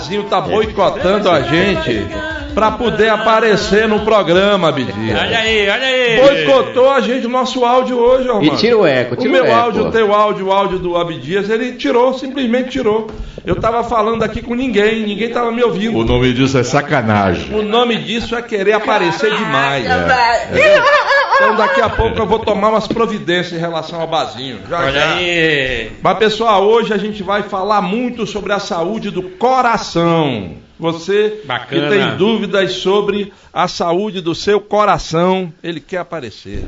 O Bazinho tá boicotando a gente pra poder aparecer no programa, Bidia. Olha aí, olha aí. Boicotou a gente o nosso áudio hoje, ó. E tira o eco, O tira o meu eco. áudio, o teu áudio, o áudio do Abdias, ele tirou, simplesmente tirou. Eu tava falando aqui com ninguém, ninguém tava me ouvindo. O nome disso é sacanagem. O nome disso é querer aparecer demais. Entendeu? Então daqui a pouco eu vou tomar umas providências em relação ao Bazinho. Já, Olha já. aí. Mas pessoal, hoje a gente vai falar muito sobre a saúde do coração. Você Bacana. que tem dúvidas sobre a saúde do seu coração, ele quer aparecer.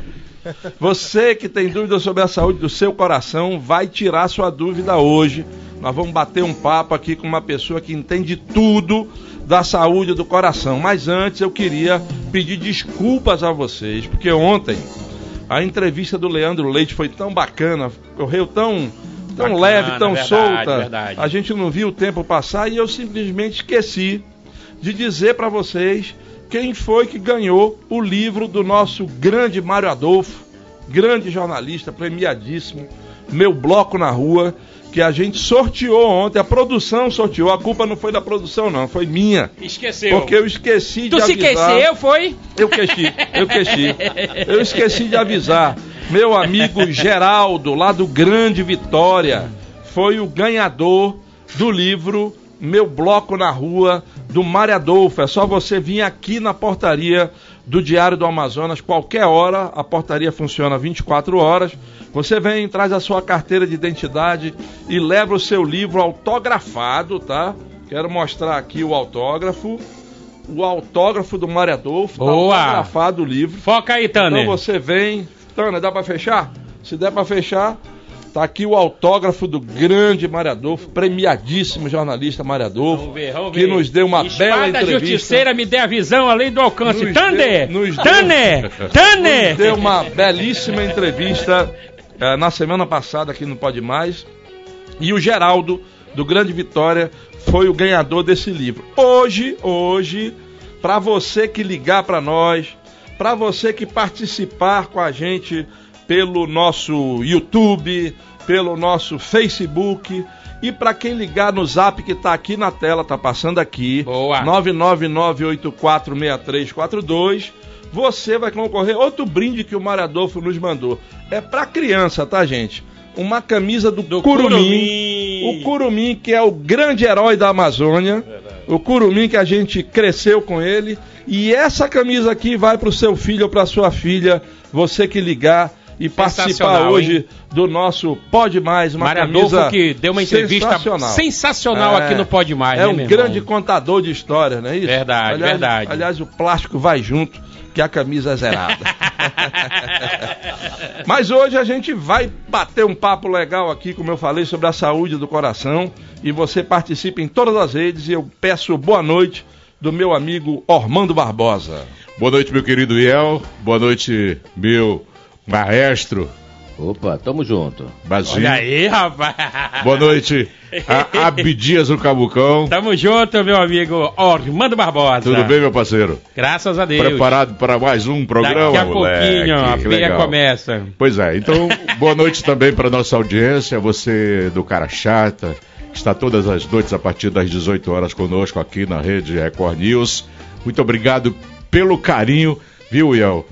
Você que tem dúvidas sobre a saúde do seu coração, vai tirar sua dúvida hoje. Nós vamos bater um papo aqui com uma pessoa que entende tudo da saúde do coração. Mas antes eu queria pedir desculpas a vocês, porque ontem a entrevista do Leandro Leite foi tão bacana, correu tão, tão Bacana, leve, tão verdade, solta. verdade. A gente não viu o tempo passar e eu simplesmente esqueci de dizer para vocês quem foi que ganhou o livro do nosso grande Mário Adolfo, grande jornalista, premiadíssimo, Meu Bloco na Rua, que a gente sorteou ontem, a produção sorteou, a culpa não foi da produção não, foi minha. Esqueceu. Porque eu esqueci Tu de se avisar. esqueceu, foi? Eu esqueci, eu esqueci. Eu esqueci de avisar. Meu amigo Geraldo, lá do Grande Vitória, foi o ganhador do livro Meu Bloco na Rua, do Mário Adolfo. É só você vir aqui na portaria do Diário do Amazonas, qualquer hora, a portaria funciona 24 horas. Você vem, traz a sua carteira de identidade e leva o seu livro autografado, tá? Quero mostrar aqui o autógrafo. O autógrafo do Mário Adolfo, tá Boa. autografado o livro. Foca aí, Tanner. Então você vem. Tana, dá pra fechar? Se der pra fechar, tá aqui o autógrafo do grande Mário Adolfo, premiadíssimo jornalista Mário Adolfo, Vamos ver, vamos que nos deu uma Espada bela entrevista. Justiceira me dê a visão além do alcance. Nos Tanner! deu- nos deu-! Nos deu uma belíssima entrevista eh, na semana passada aqui no Pode Mais. E o Geraldo, do Grande Vitória, foi o ganhador desse livro. Hoje, hoje, para você que ligar para nós, para você que participar com a gente pelo nosso YouTube, pelo nosso Facebook e para quem ligar no Zap que tá aqui na tela, tá passando aqui, Boa. 999846342, você vai concorrer outro brinde que o Mário Adolfo nos mandou. É para criança, tá, gente? Uma camisa do, Do Curumim. Curumim. O Curumim, que é o grande herói da Amazônia. O Curumim que a gente cresceu com ele. E essa camisa aqui vai pro seu filho ou pra sua filha, você que ligar e participar hoje hein? do nosso Pode Mais, uma Mário camisa Adolfo que deu uma entrevista sensacional, sensacional aqui no Pode Mais, É né, um meu grande irmão? contador de histórias, não é isso? Verdade, aliás, verdade. Aliás, o plástico vai junto, que a camisa é zerada. Mas hoje a gente vai bater um papo legal aqui, como eu falei, sobre a saúde do coração. E você participa em todas as redes e eu peço boa noite do meu amigo Ormando Barbosa. Boa noite, meu querido Iel. Boa noite, meu maestro, Opa, tamo junto. Basil. Olha aí, rapaz. Boa noite. A Abdias do Cabucão. Tamo junto, meu amigo Ormando Barbosa. Tudo bem, meu parceiro? Graças a Deus. Preparado para mais um programa, Daqui a moleque? pouquinho, a legal. começa. Pois é, então, boa noite também para nossa audiência, você do Cara Chata, que está todas as noites a partir das 18 horas conosco aqui na rede Record News. Muito obrigado pelo carinho, viu, Iel?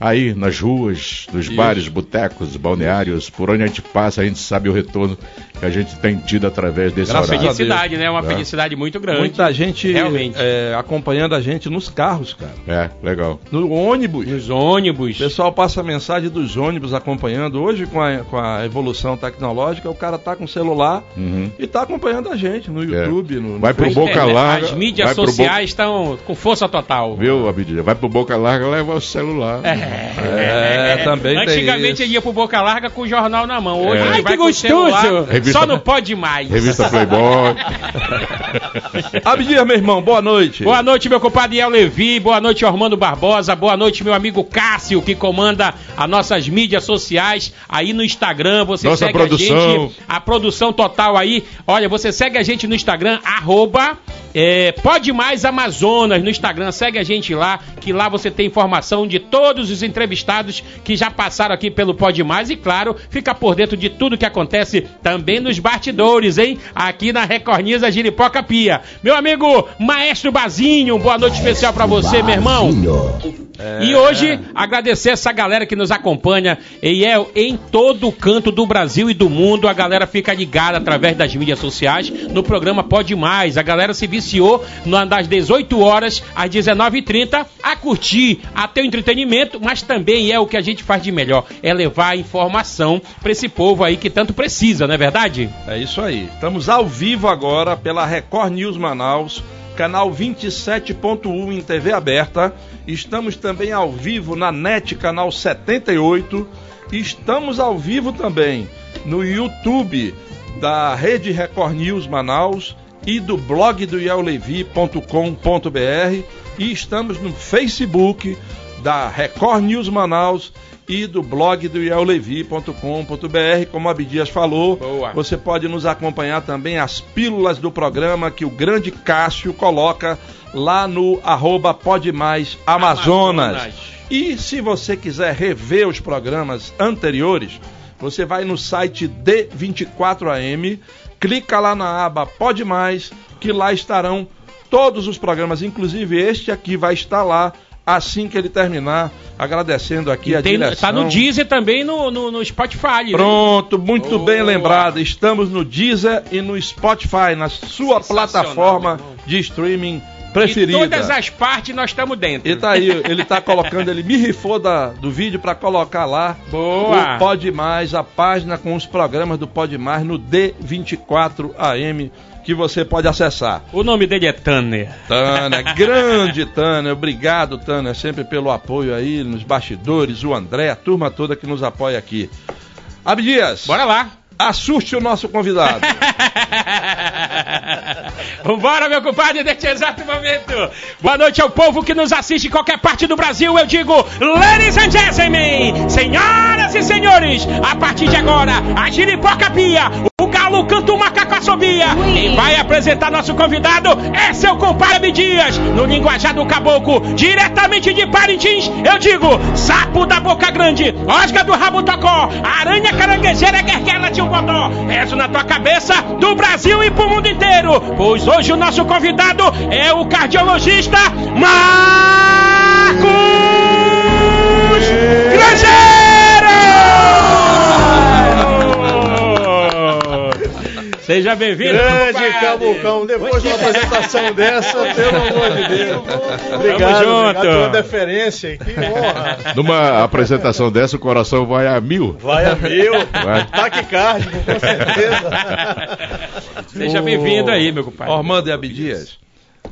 Aí nas ruas, nos bares, botecos, balneários, por onde a gente passa, a gente sabe o retorno que a gente tem tido através desse Graças a horário. Felicidade, né? Uma É. felicidade muito grande. Muita gente Realmente. é, acompanhando a gente nos carros, cara. É, legal. No ônibus. Nos ônibus. O pessoal passa mensagem dos ônibus acompanhando. Hoje, com a, com a evolução tecnológica, o cara tá com o celular Uhum. e tá acompanhando a gente no É. YouTube. No, no Vai pro Facebook. Boca Larga. As mídias sociais estão com força total. Viu, Abdias? Vai pro Boca Larga, leva o celular. É, também tem Antigamente isso. ele ia pro Boca Larga com o jornal na mão. Hoje É. ele Ai, vai que com o gostoso. celular, Revista- Só não pode mais. Revista Playboy. Abdias, meu irmão, boa noite. Boa noite, meu compadre El Levi. Boa noite, Armando Barbosa. Boa noite, meu amigo Cássio, que comanda as nossas mídias sociais aí no Instagram. Você Nossa segue produção. a gente, a produção total aí. Olha, você segue a gente no Instagram, arroba é, Pode Mais Amazonas no Instagram. Segue a gente lá, que lá você tem informação de todos os entrevistados que já passaram aqui pelo Pode Mais. E claro, fica por dentro de tudo que acontece também nos bastidores, hein? Aqui na Record News, a Giripoca Pia. Meu amigo Maestro Bazinho, boa noite especial pra você, meu irmão. E hoje, agradecer essa galera que nos acompanha e é em todo canto do Brasil e do mundo. A galera fica ligada através das mídias sociais no programa Pode Mais. A galera se viciou na- das 18 horas às 19h30 a curtir, a ter o entretenimento, mas também é o que a gente faz de melhor: é levar informação pra esse povo aí que tanto precisa, não é verdade? É isso aí. Estamos ao vivo agora pela Record News Manaus, canal 27.1 em TV aberta. Estamos também ao vivo na NET, canal 78. Estamos ao vivo também no YouTube da Rede Record News Manaus e do blog do iellevi.com.br. E estamos no Facebook da Record News Manaus e do blog do iellevi.com.br. Como a Abdias falou, Boa. você pode nos acompanhar também as pílulas do programa que o grande Cássio coloca lá no arroba Pode Mais Amazonas. Amazonas. E se você quiser rever os programas anteriores, você vai no site D24AM, clica lá na aba Pode Mais, que lá estarão todos os programas, inclusive este aqui vai estar lá assim que ele terminar, agradecendo aqui a Tem- direção. tá no Deezer também no, no, no Spotify. né? Pronto, muito Boa. bem lembrado. Estamos no Deezer e no Spotify, na sua plataforma de streaming Em preferida. todas as partes nós estamos dentro. E tá aí, ele tá colocando, ele me rifou da, do vídeo para colocar lá Boa. o Pode Mais, a página com os programas do Pode Mais no D24 AM que você pode acessar. O nome dele é Tanner. Tânia, grande Tânia, obrigado Tânia, sempre pelo apoio aí nos bastidores, o André, a turma toda que nos apoia aqui. Abdias, Bora lá. Assuste o nosso convidado. Vambora, meu compadre, neste exato momento. Boa noite ao povo que nos assiste em qualquer parte do Brasil. Eu digo, ladies and gentlemen, senhoras e senhores, a partir de agora, a giripoca pia, o galo canta o macaco assobia. Quem vai apresentar nosso convidado é seu compadre Abdias, no linguajar do caboclo, diretamente de Parintins. Eu digo, sapo da boca grande, osga do rabo tocó, aranha caranguejeira, guerguela de um bodó. Na tua cabeça, do Brasil e pro mundo inteiro. Pois hoje o nosso convidado é o cardiologista Marcos Grangeiro! Seja bem-vindo. Grande. Cabucão, depois de uma apresentação dessa, pelo amor de Deus. Tamo Obrigado, junto. obrigado pela deferência, que honra. Numa apresentação dessa, o coração vai a mil. Vai a mil, Vai. taquicárdico, com certeza. Seja bem-vindo aí, meu compadre. Ormando e Abdias,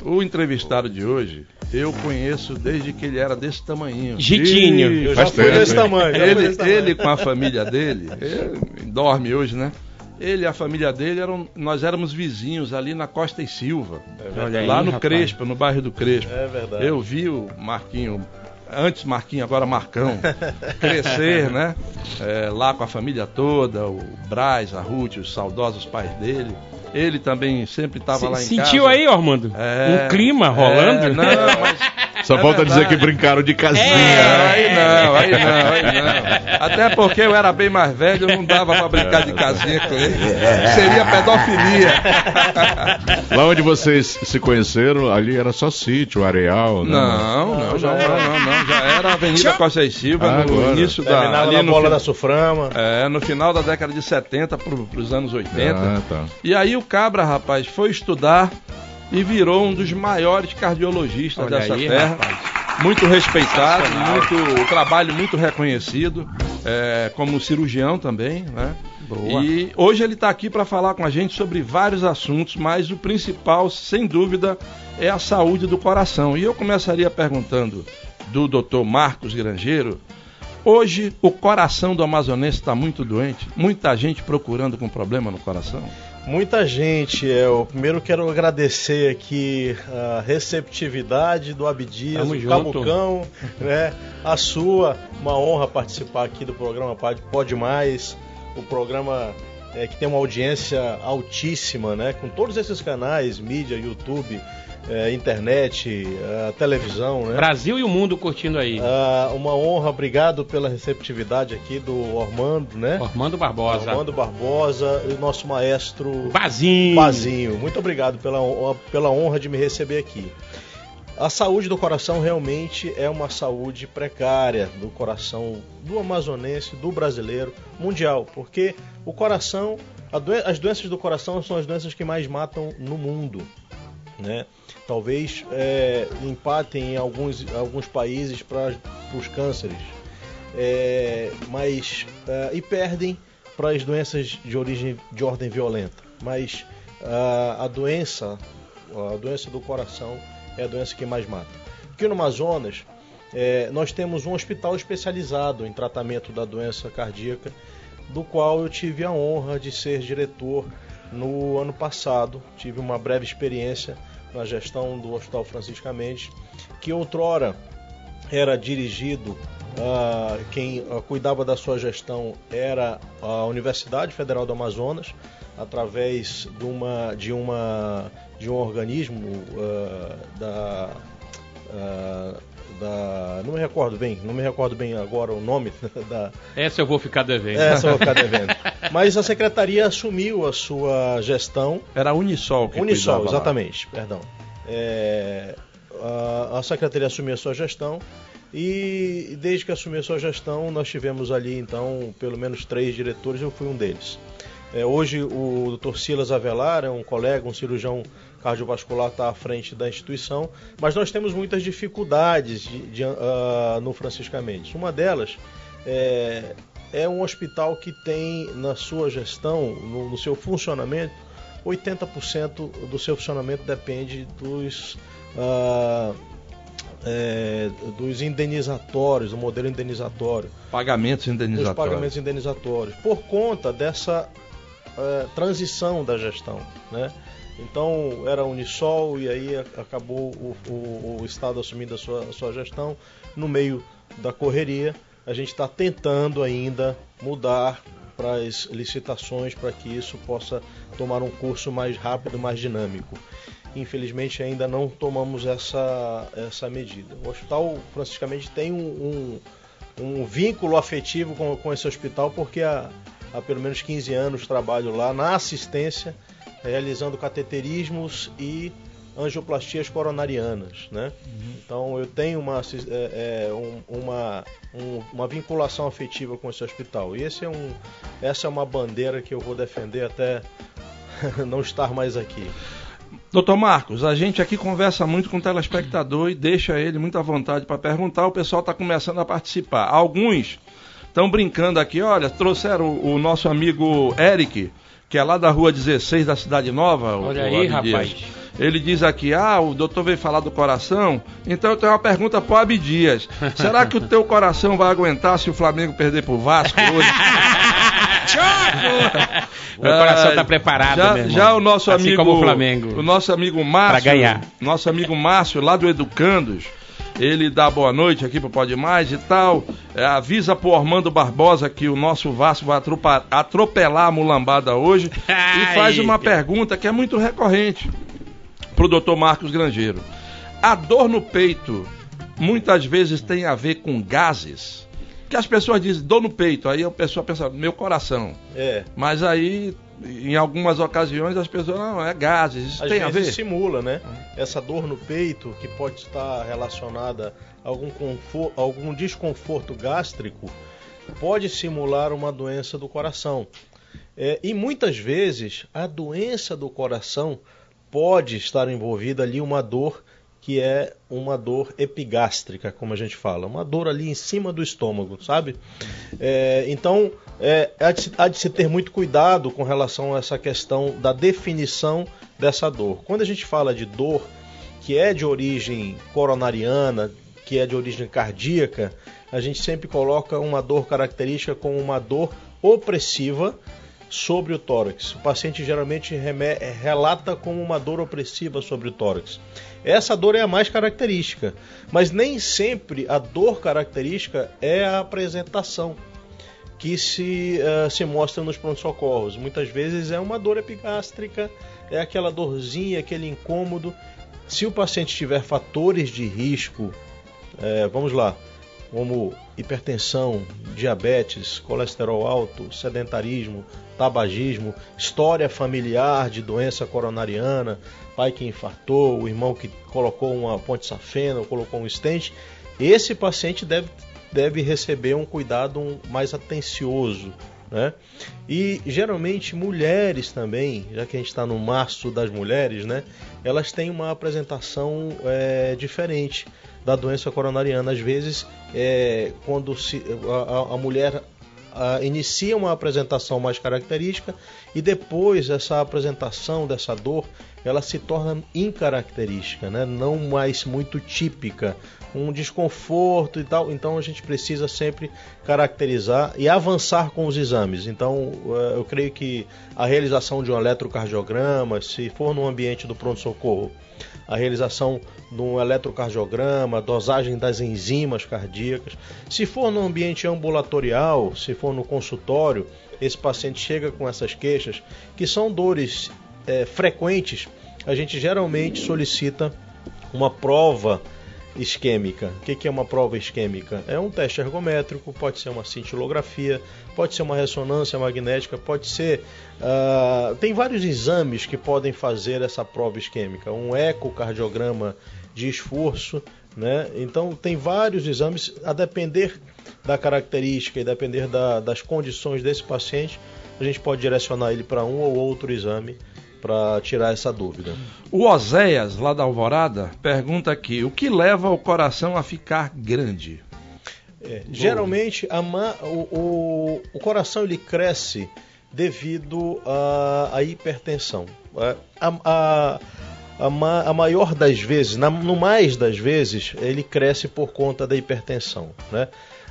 o entrevistado de hoje, eu conheço desde que ele era desse tamanhinho. Gitinho. Eu já fui desse tamanho. Ele, desse tamanho. ele com a família dele, ele dorme hoje, né? Ele e a família dele eram, nós éramos vizinhos ali na Costa e Silva, Olha aí, lá no rapaz. Crespo, no bairro do Crespo. É verdade. Eu vi o Marquinho antes Marquinho, agora Marcão, crescer, né? É, lá com a família toda, o Braz, a Ruth, os saudosos pais dele. Ele também sempre estava lá em Sentiu casa. aí, Armando? É, um clima é, rolando? não, mas Só É falta dizer verdade. que brincaram de casinha. Não, aí não, aí não, aí não. Até porque eu era bem mais velho, não dava pra brincar de casinha com ele. Seria pedofilia. Lá onde vocês se conheceram, ali era só sítio, areal, né? Não, não, não, não, não, não. Já era a Avenida Costa e Silva Ah, no agora. início da. Terminava Ali na no, bola da Suframa. é, no final da década de 70 pro, pros anos 80. Ah, tá. E aí o Cabra, rapaz, foi estudar e virou um dos maiores cardiologistas Olha dessa aí, terra. rapaz. Muito respeitado, muito, o trabalho muito reconhecido, é, como cirurgião também, né? Boa. E hoje ele está aqui para falar com a gente sobre vários assuntos, mas o principal, sem dúvida, é a saúde do coração. E eu começaria perguntando do Dr. Marcos Grangeiro. Hoje o coração do amazonense está muito doente, muita gente procurando com problema no coração. Muita gente. Eu primeiro quero agradecer aqui a receptividade do Abdias, Tamo do junto. Cabucão, né? A sua, uma honra participar aqui do programa Pode, Pode Mais, o programa é, que tem uma audiência altíssima, né? Com todos esses canais, mídia, YouTube, é, internet, é, televisão, né? Brasil e o mundo curtindo aí. Ah, uma honra, obrigado pela receptividade aqui do Ormando, né? Armando Barbosa. Armando Barbosa e o nosso maestro Bazinho. Bazinho. Muito obrigado pela, pela honra de me receber aqui. A saúde do coração realmente é uma saúde precária do coração do amazonense, do brasileiro, mundial, porque o coração, a as doenças do coração são as doenças que mais matam no mundo, né? Talvez é, empatem em alguns, alguns países para os cânceres, é, mas é, e perdem para as doenças de origem de ordem violenta. Mas a doença, a doença do coração é a doença que mais mata. Aqui no Amazonas é, nós temos um hospital especializado em tratamento da doença cardíaca, do qual eu tive a honra de ser diretor no ano passado. Tive uma breve experiência na gestão do Hospital Francisca Mendes, que outrora era dirigido, ah, quem ah, cuidava da sua gestão era a Universidade Federal do Amazonas, através de, uma, de, uma, de um organismo ah, da, da. Não me recordo bem, não me recordo bem agora o nome da, Essa eu vou ficar devendo. essa eu vou ficar devendo. Mas a secretaria assumiu a sua gestão Era a Unisol que Unisol, cuidava lá. exatamente, perdão. É, a, a secretaria assumiu a sua gestão e desde que assumiu a sua gestão nós tivemos ali então pelo menos três diretores, eu fui um deles. É, hoje o Dr. Silas Avelar é um colega, um cirurgião cardiovascular, está à frente da instituição, mas nós temos muitas dificuldades de- de, ah, no Francisca Mendes. Uma delas é, é um hospital que tem na sua gestão, no, no seu funcionamento, 80% do seu funcionamento depende dos, ah, é, dos indenizatórios, do modelo indenizatório, Pagamentos dos indenizatórios. pagamentos indenizatórios, por conta dessa eh, transição da gestão. Né? Então era Unisol e aí acabou o, o- o Estado assumindo a sua, a sua gestão. No meio da correria, a gente está tentando ainda mudar para as licitações para que isso possa tomar um curso mais rápido, mais dinâmico. Infelizmente ainda não tomamos essa, essa medida. O Hospital Franciscamente tem um, um, um vínculo afetivo com, com esse hospital porque há pelo menos 15 anos trabalho lá na assistência, realizando cateterismos e angioplastias coronarianas, né? Então eu tenho uma, é, é, um- uma, um- uma vinculação afetiva com esse hospital. E esse é um, essa é uma bandeira que eu vou defender até não estar mais aqui. Doutor Marcos, a gente aqui conversa muito com o telespectador e deixa ele muito à vontade para perguntar. O pessoal está começando a participar. Alguns estão brincando aqui. Olha, trouxeram o, o nosso amigo Eric, que é lá da rua 16 da Cidade Nova. Olha aí, rapaz. Ele diz aqui: ah, o doutor veio falar do coração. Então eu tenho uma pergunta para o Abdias: será que o teu coração vai aguentar se o Flamengo perder pro Vasco hoje? Meu coração tá preparado, já, meu irmão. já o nosso Assim amigo, como o Flamengo. o nosso amigo Márcio, Pra ganhar. nosso amigo Márcio lá do Educandos, Ele dá boa noite aqui pro Pode Mais e tal. É, avisa pro Armando Barbosa que o nosso Vasco vai atropelar a mulambada hoje. e faz uma pergunta que é muito recorrente pro doutor Marcos Grangeiro. A dor no peito muitas vezes tem a ver com gases. Que as pessoas dizem dor no peito, aí a pessoa pensa, meu coração. É. Mas aí, em algumas ocasiões, as pessoas, não, é gases, isso Às tem a vezes ver. simula, né? Essa dor no peito, que pode estar relacionada a algum, confor- algum desconforto gástrico, pode simular uma doença do coração. É, e muitas vezes a doença do coração pode estar envolvida ali uma dor que é uma dor epigástrica, como a gente fala, uma dor ali em cima do estômago, sabe? É, então, é, há, de se, há de se ter muito cuidado com relação a essa questão da definição dessa dor. Quando a gente fala de dor que é de origem coronariana, que é de origem cardíaca, a gente sempre coloca uma dor característica como uma dor opressiva sobre o tórax. O paciente geralmente relata como uma dor opressiva sobre o tórax. Essa dor é a mais característica, mas nem sempre a dor característica é a apresentação que se, eh, se mostra nos pronto-socorros. Muitas vezes é uma dor epigástrica, é aquela dorzinha, aquele incômodo. Se o paciente tiver fatores de risco, eh, vamos lá, como hipertensão, diabetes, colesterol alto, sedentarismo, tabagismo, história familiar de doença coronariana, pai que infartou, o irmão que colocou uma ponte safena ou colocou um stent, esse paciente deve, deve receber um cuidado mais atencioso. Né? E geralmente mulheres também, já que a gente está no março das mulheres, né? elas têm uma apresentação é, diferente da doença coronariana. Às vezes, é, quando se, a, a- a mulher a, inicia uma apresentação mais característica e depois essa apresentação dessa dor ela se torna incaracterística, né? não mais muito típica, um desconforto e tal. Então a gente precisa sempre caracterizar e avançar com os exames. Então eh, eu creio que a realização de um eletrocardiograma, se for no ambiente do pronto-socorro, a realização de um eletrocardiograma, dosagem das enzimas cardíacas. Se for no ambiente ambulatorial, se for no consultório, esse paciente chega com essas queixas, que são dores eh, frequentes, a gente geralmente solicita uma prova isquêmica. O que é uma prova isquêmica? É um teste ergométrico, pode ser uma cintilografia, pode ser uma ressonância magnética, pode ser. ah, tem vários exames que podem fazer essa prova isquêmica. Um ecocardiograma de esforço, né? Então tem vários exames, a depender da característica e depender da- das condições desse paciente, a gente pode direcionar ele para um ou outro exame para tirar essa dúvida. O Oséias, lá da Alvorada, pergunta aqui: o que leva o coração a ficar grande? É, geralmente a o, o- o coração ele cresce devido à, hipertensão. É, A, a- a maior das vezes, na- no mais das vezes, ele cresce por conta da hipertensão. Né?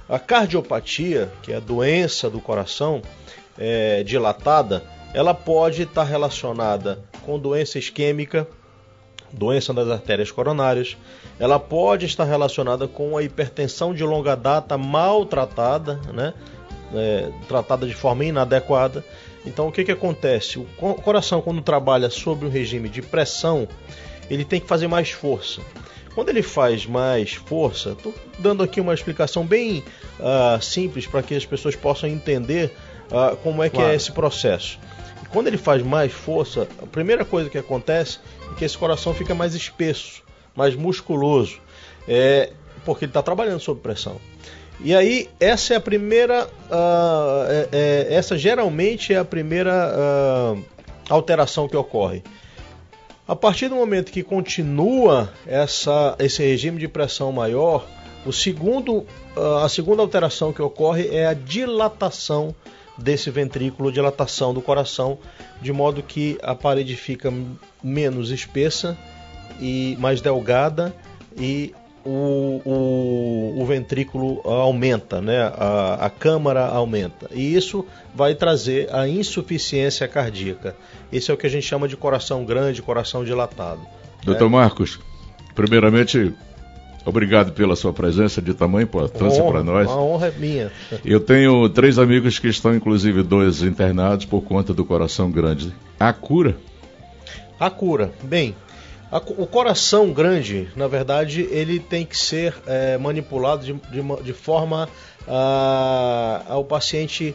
A cardiopatia, que é a doença do coração é, dilatada, ela pode estar relacionada com doença isquêmica, doença das artérias coronárias. Ela pode estar relacionada com a hipertensão de longa data mal tratada, né? É, tratada de forma inadequada. Então, o que, que acontece? O co- coração, quando trabalha sob um regime de pressão, ele tem que fazer mais força. Quando ele faz mais força, estou dando aqui uma explicação bem ah, simples para que as pessoas possam entender ah, como é que Claro. é esse processo. Quando ele faz mais força, a primeira coisa que acontece é que esse coração fica mais espesso, mais musculoso, é, porque ele está trabalhando sob pressão. E aí, essa é a primeira. ah, é- é- essa geralmente é a primeira ah, alteração que ocorre. A partir do momento que continua essa, esse regime de pressão maior, o segundo, ah, a segunda alteração que ocorre é a dilatação desse ventrículo, dilatação do coração, de modo que a parede fica menos espessa e mais delgada e o, o, o ventrículo aumenta, né? a, a câmara aumenta. E isso vai trazer a insuficiência cardíaca. Esse é o que a gente chama de coração grande, coração dilatado. Doutor Marcos, primeiramente, Obrigado pela sua presença de tamanha importância para nós. A honra é minha. Eu tenho três amigos que estão, inclusive, dois internados por conta do coração grande. A cura? A cura. Bem, a o coração grande, na verdade, ele tem que ser é, manipulado de, de de forma a, ao paciente.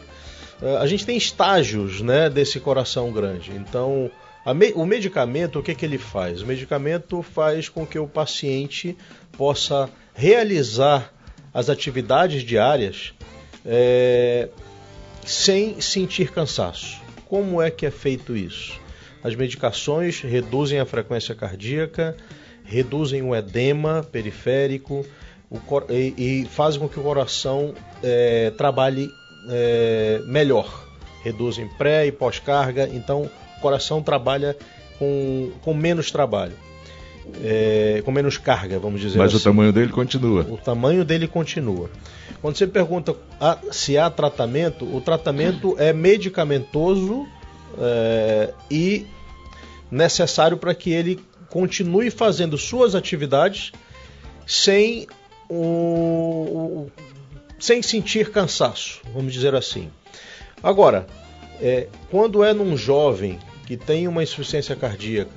é, a gente tem estágios né, desse coração grande. Então, me- o medicamento, o que, que ele faz? O medicamento faz com que o paciente possa realizar as atividades diárias é, sem sentir cansaço. Como é que é feito isso? As medicações reduzem a frequência cardíaca, reduzem o edema periférico o e, e fazem com que o coração eh, trabalhe eh, melhor. Reduzem pré e pós-carga, então o coração trabalha com, com menos trabalho, eh, com menos carga, vamos dizer Mas assim. o tamanho dele continua. O tamanho dele continua. Quando você pergunta ah, se há tratamento, o tratamento é medicamentoso é, e necessário para que ele continue fazendo suas atividades sem o, o- sem sentir cansaço, vamos dizer assim. Agora, é, quando é num jovem que tem uma insuficiência cardíaca,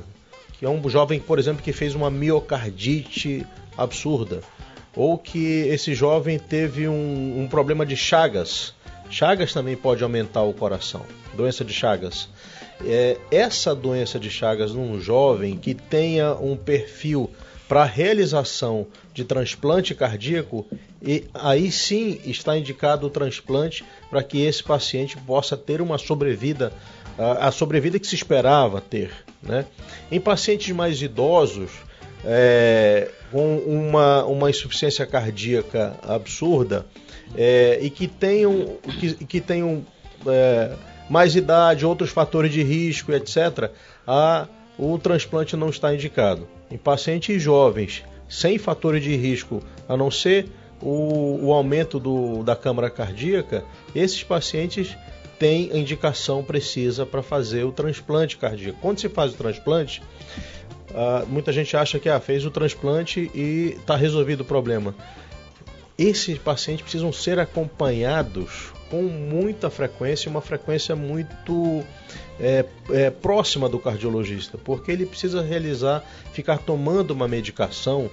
que é um jovem, por exemplo, que fez uma miocardite absurda, ou que esse jovem teve um, um problema de Chagas. Chagas também pode aumentar o coração, doença de Chagas. É, essa doença de Chagas num jovem que tenha um perfil para realização de transplante cardíaco, e aí sim está indicado o transplante para que esse paciente possa ter uma sobrevida, a, sobrevida que se esperava ter. Né? Em pacientes mais idosos, é, com uma, uma insuficiência cardíaca absurda é, e que tenham, que, que tenham é, mais idade, outros fatores de risco, etc., a, o transplante não está indicado. Em pacientes jovens, sem fatores de risco, a não ser o, o aumento do, da câmara cardíaca, esses pacientes têm a indicação precisa para fazer o transplante cardíaco. Quando se faz o transplante, ah, muita gente acha que ah, fez o transplante e está resolvido o problema. Esses pacientes precisam ser acompanhados com muita frequência, uma frequência muito é, é, próxima do cardiologista, porque ele precisa realizar, ficar tomando uma medicação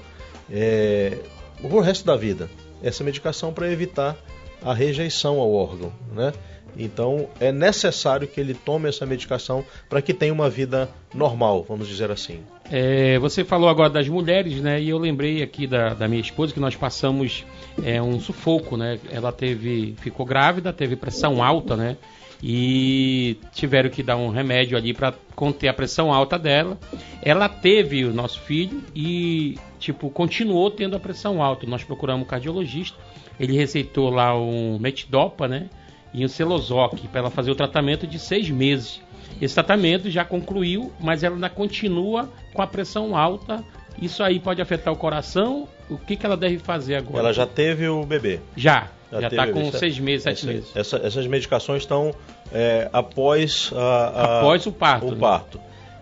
é, o resto da vida. Essa medicação para evitar a rejeição ao órgão, né? Então é necessário que ele tome essa medicação para que tenha uma vida normal, vamos dizer assim. É, você falou agora das mulheres, né? E eu lembrei aqui da, da minha esposa que nós passamos é, um sufoco, né? Ela teve, ficou grávida, teve pressão alta, né? E tiveram que dar um remédio ali para conter a pressão alta dela. Ela teve o nosso filho e tipo continuou tendo a pressão alta. Nós procuramos um cardiologista, ele receitou lá um metidopa, né? E um celozoc para ela fazer o tratamento de seis meses. Esse tratamento já concluiu, mas ela ainda continua com a pressão alta. Isso aí pode afetar o coração. O que, que ela deve fazer agora? Ela já teve o bebê. já já está com seis meses, sete Essa- meses. essa- essas medicações estão é, após a- a- Após o parto, o né? parto.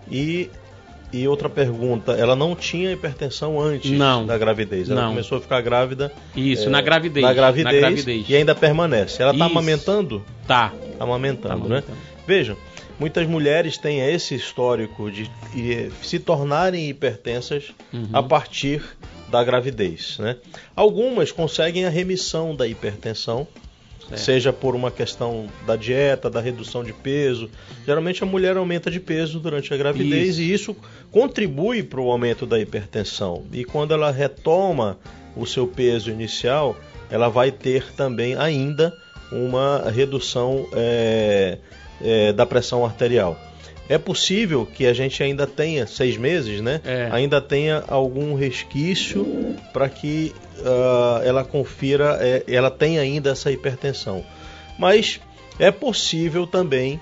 E, e outra pergunta, ela não tinha hipertensão antes Não. da gravidez. Ela Não. começou a ficar grávida Isso, é, na gravidez. na gravidez, na gravidez. e ainda permanece. Ela está amamentando? Tá. Tá amamentando, Tá né? amamentando. Vejam, muitas mulheres têm esse histórico de eh, se tornarem hipertensas Uhum. a partir da gravidez, né? Algumas conseguem a remissão da hipertensão, Certo. seja por uma questão da dieta, da redução de peso. Geralmente a mulher aumenta de peso durante a gravidez Isso. e isso contribui para o aumento da hipertensão. E quando ela retoma o seu peso inicial, ela vai ter também ainda uma redução é, é, da pressão arterial. É possível que a gente ainda tenha seis meses, né? É. Ainda tenha algum resquício para que ah, ela confira, é, ela tenha ainda essa hipertensão. Mas é possível também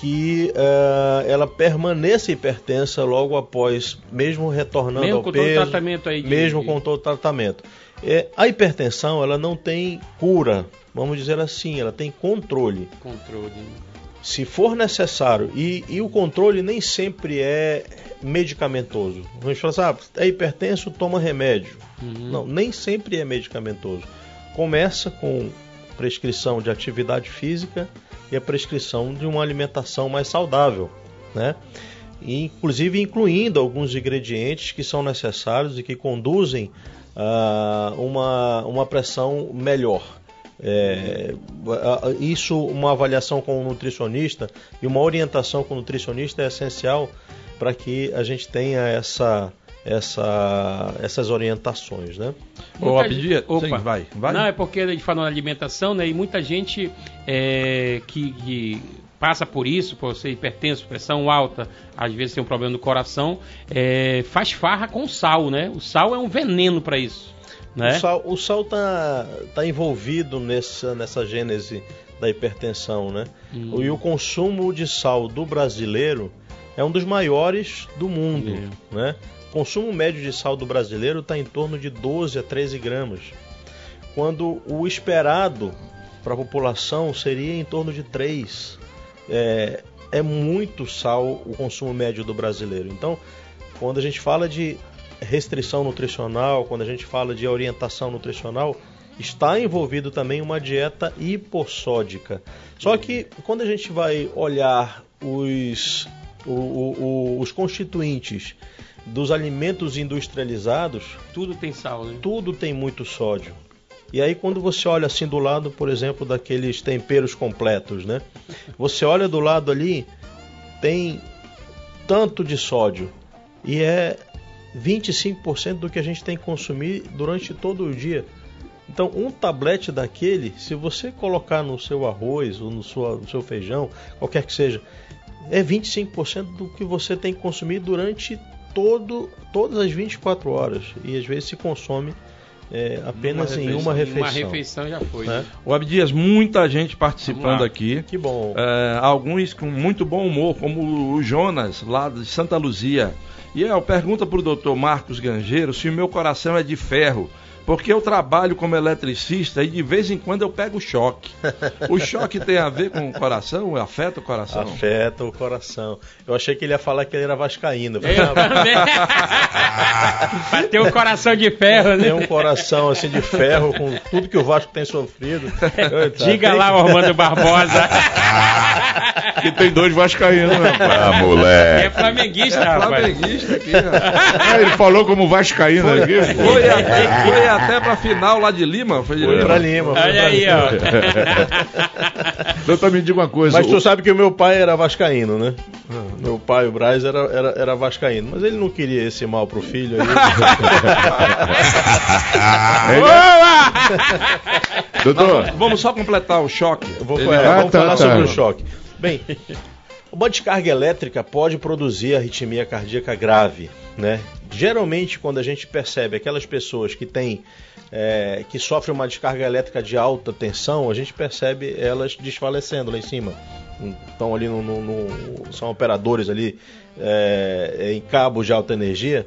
que ah, ela permaneça hipertensa logo após, mesmo retornando Mesmo ao com todo o peso, tratamento aí de- mesmo com todo o tratamento. É, a hipertensão ela não tem cura, vamos dizer assim, ela tem controle. Controle. Se for necessário, e, e o controle nem sempre é medicamentoso. A gente fala assim, ah, é hipertenso, toma remédio. Não, nem sempre é medicamentoso. Começa com prescrição de atividade física e a prescrição de uma alimentação mais saudável, né? E, inclusive incluindo alguns ingredientes que são necessários e que conduzem a uma, uma pressão melhor. É, isso, uma avaliação com o nutricionista e uma orientação com o nutricionista é essencial para que a gente tenha essa, essa, essas orientações, né? Ô, gente- Opa. sim, vai, vai. Não, é porque a gente falou na alimentação, né? E muita gente é, que, que passa por isso, por ser hipertenso, pressão alta, às vezes tem um problema no coração, é, faz farra com sal, né? O sal é um veneno para isso, né? O sal, o sal tá, tá envolvido nessa, nessa gênese da hipertensão, né? Hum. E o consumo de sal do brasileiro é um dos maiores do mundo, né? O consumo médio de sal do brasileiro está em torno de 12 a 13 gramas, quando o esperado para a população seria em torno de 3. É, é muito sal o consumo médio do brasileiro. Então, quando a gente fala de restrição nutricional, quando a gente fala de orientação nutricional, está envolvido também uma dieta hipossódica. Só que quando a gente vai olhar os, o- o- o- os constituintes dos alimentos industrializados, Tudo tem sal, né? tudo tem muito sódio. E aí quando você olha assim do lado, por exemplo, daqueles temperos completos, né? Você olha do lado ali, tem tanto de sódio e é 25% do que a gente tem que consumir durante todo o dia. Então, um tablete daquele, se você colocar no seu arroz ou no, sua- no seu feijão, qualquer que seja, é 25% do que você tem que consumir durante todo, todas as 24 horas. E às vezes se consome é, apenas em uma refeição. Uma refeição já foi. né? O Abdias, muita gente participando aqui. Que bom. É, alguns com muito bom humor, como o Jonas, lá de Santa Luzia. E eu pergunta para o doutor Marcos Gangeiro se o meu coração é de ferro. Porque eu trabalho como eletricista e de vez em quando eu pego choque. O choque tem a ver com o coração? Afeta o coração? Afeta o coração. Eu achei que ele ia falar que ele era vascaíno. Eu "Ah, também. Pra ter um coração de ferro, né? Tem um coração assim de ferro com tudo que o Vasco tem sofrido. Eita, Diga tem lá, Ormando Barbosa. Que tem dois vascaínos, né? Ah, É moleque. flamenguista, rapaz. Flamenguista aqui, ó. Ah, ele falou como vascaíno aqui. Foi até, foi até pra final lá de Lima. Foi de Foi Lima. pra Lima. foi Olha pra aí, Lima. ó. Doutor, me diga uma coisa. Mas o- tu sabe que o meu pai era vascaíno, né? Meu pai, o Braz, era, era, era vascaíno. Mas ele não queria esse mal pro filho. Aí... Boa! Doutor, Vamos só completar o choque. Eu vou, Ele- é, Ah, vamos tá, falar tá. sobre o choque. Bem, uma descarga elétrica pode produzir arritmia cardíaca grave, né? Geralmente, quando a gente percebe aquelas pessoas que têm é, que sofrem uma descarga elétrica de alta tensão, a gente percebe elas desfalecendo lá em cima. Estão ali no, no- no- são operadores ali é, em cabos de alta energia,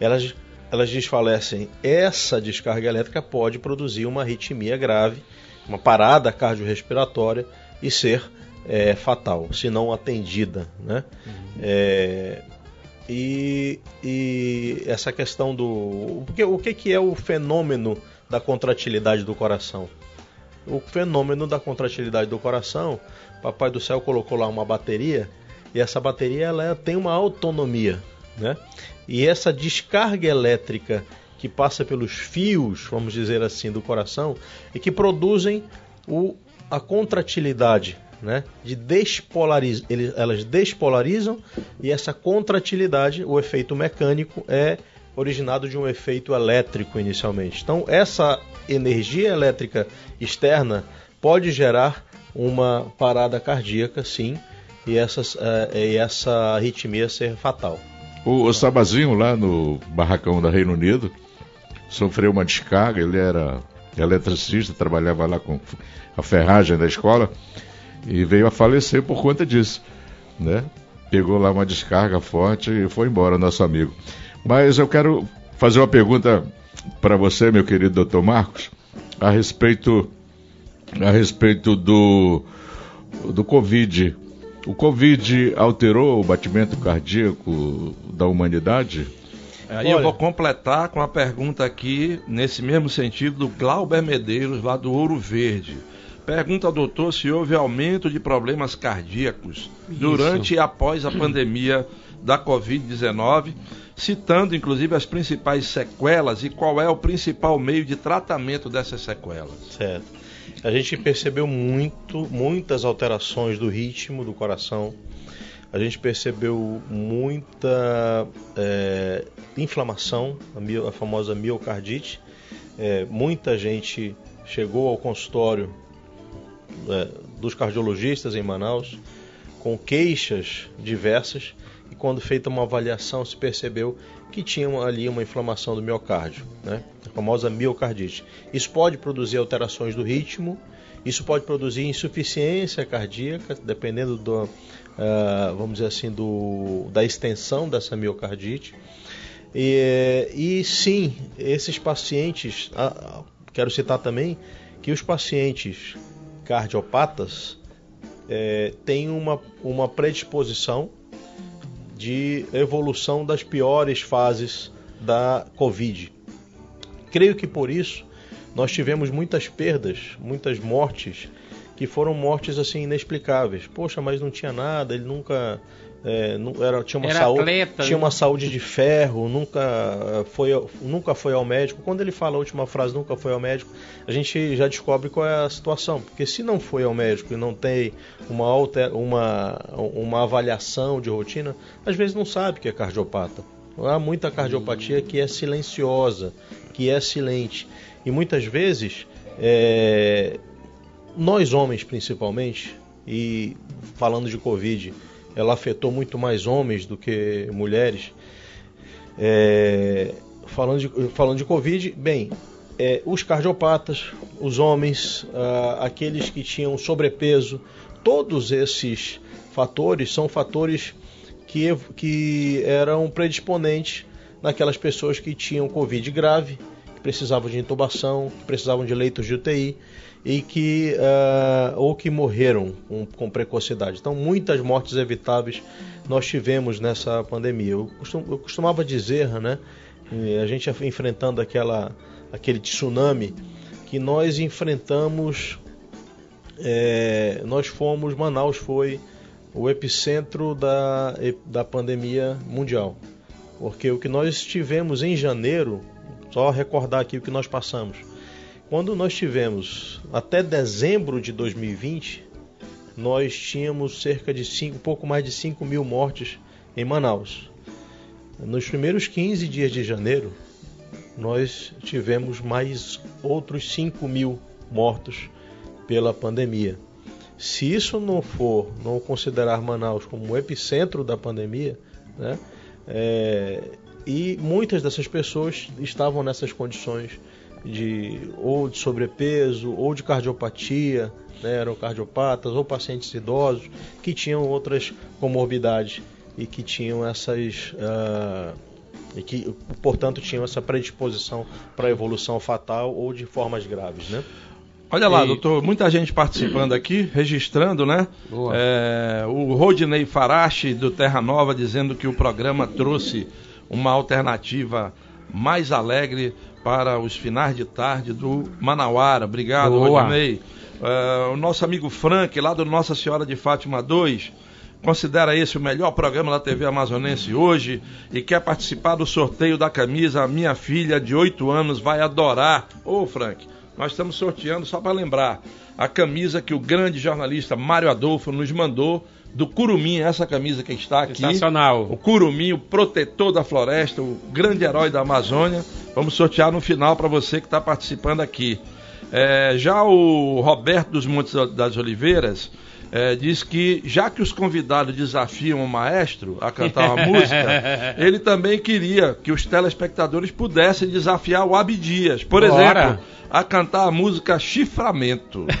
elas elas desfalecem. Essa descarga elétrica pode produzir uma arritmia grave, uma parada cardiorrespiratória e ser é, fatal, se não atendida, né? É, e, e essa questão do porque, o que, que é o fenômeno da contratilidade do coração? O fenômeno da contratilidade do coração, Papai do Céu colocou lá uma bateria e essa bateria ela tem uma autonomia, né? E essa descarga elétrica que passa pelos fios, vamos dizer assim, do coração, e que produzem o, a contratilidade, né? De despolariz, elas despolarizam e essa contratilidade, o efeito mecânico, é originado de um efeito elétrico inicialmente. Então, essa energia elétrica externa pode gerar uma parada cardíaca, sim, e, essas, eh, e essa arritmia ser fatal. O, o Sabazinho, lá no barracão da Reino Unido, sofreu uma descarga. Ele era eletricista, trabalhava lá com a ferragem da escola e veio a falecer por conta disso. Né? Pegou lá uma descarga forte e foi embora, nosso amigo. Mas eu quero fazer uma pergunta para você, meu querido doutor Marcos, a respeito, a respeito do, do Covid. O Covid alterou o batimento cardíaco da humanidade? Aí eu Olha. vou completar com a pergunta aqui, nesse mesmo sentido, do Glauber Medeiros, lá do Ouro Verde. Pergunta ao doutor se houve aumento de problemas cardíacos durante e após a pandemia da Covid-19, citando inclusive as principais sequelas e qual é o principal meio de tratamento dessas sequelas. Certo. A gente percebeu muito, muitas alterações do ritmo do coração. A gente percebeu muita é, inflamação, a, mio- a famosa miocardite. É, muita gente chegou ao consultório é, dos cardiologistas em Manaus com queixas diversas e quando feita uma avaliação se percebeu que tinha ali uma inflamação do miocárdio, né? a famosa miocardite. Isso pode produzir alterações do ritmo, isso pode produzir insuficiência cardíaca, dependendo do, ah, vamos dizer assim, do, da extensão dessa miocardite. E, e sim, esses pacientes, quero citar também que os pacientes cardiopatas eh, têm uma, uma predisposição de evolução das piores fases da Covid. Creio que por isso nós tivemos muitas perdas, muitas mortes que foram mortes assim inexplicáveis. Poxa, mas não tinha nada, ele nunca é, era, tinha uma Era saúde, atleta, tinha né? uma saúde de ferro, nunca foi, nunca foi ao médico. Quando ele fala a última frase, nunca foi ao médico, a gente já descobre qual é a situação. Porque se não foi ao médico e não tem uma, alter, uma, uma avaliação de rotina, às vezes não sabe que é cardiopata. Há muita cardiopatia que é silenciosa, que é silente. E muitas vezes, é, nós homens principalmente, e falando de Covid, ela afetou muito mais homens do que mulheres. É, falando, de, falando de Covid, bem, é, os cardiopatas, os homens, ah, aqueles que tinham sobrepeso, todos esses fatores são fatores que, que eram predisponentes naquelas pessoas que tinham Covid grave, que precisavam de intubação, que precisavam de leitos de UTI e que ah, ou que morreram com, com precocidade. Então, muitas mortes evitáveis nós tivemos nessa pandemia. Eu, costum- eu costumava dizer, né, a gente enfrentando aquela, aquele tsunami, que nós enfrentamos, eh, nós fomos, Manaus foi o epicentro da, da pandemia mundial. Porque o que nós tivemos em janeiro, só recordar aqui o que nós passamos. Quando nós tivemos até dezembro de 2020, nós tínhamos cerca de um pouco mais de 5 mil mortes em Manaus. Nos primeiros 15 dias de janeiro, nós tivemos mais outros 5 mil mortos pela pandemia. Se isso não for, não considerar Manaus como o epicentro da pandemia, né, é, e muitas dessas pessoas estavam nessas condições de ou de sobrepeso ou de cardiopatia, né, eram cardiopatas ou pacientes idosos que tinham outras comorbidades e que tinham essas ah, e que portanto tinham essa predisposição para evolução fatal ou de formas graves, né? Olha lá, E- doutor, muita gente participando aqui, registrando, né? É, o Rodney Farache, do Terra Nova, dizendo que o programa trouxe uma alternativa mais alegre para os finais de tarde do Manauara. Obrigado, Boa. Rodney. É, o nosso amigo Frank, lá do Nossa Senhora de Fátima 2, considera esse o melhor programa da TV Amazonense hoje e quer participar do sorteio da camisa. A minha filha de 8 anos vai adorar. Ô, Frank, nós estamos sorteando, só para lembrar, a camisa que o grande jornalista Mário Adolfo nos mandou do Curumim, essa camisa que está aqui. Sensacional. O Curumim, o protetor da floresta, o grande herói da Amazônia. Vamos sortear no final para você que está participando aqui. É, já o Roberto dos Montes das Oliveiras é, diz que, já que os convidados desafiam o maestro a cantar uma música, ele também queria que os telespectadores pudessem desafiar o Abdias, por Bora. exemplo, a cantar a música Chiframento.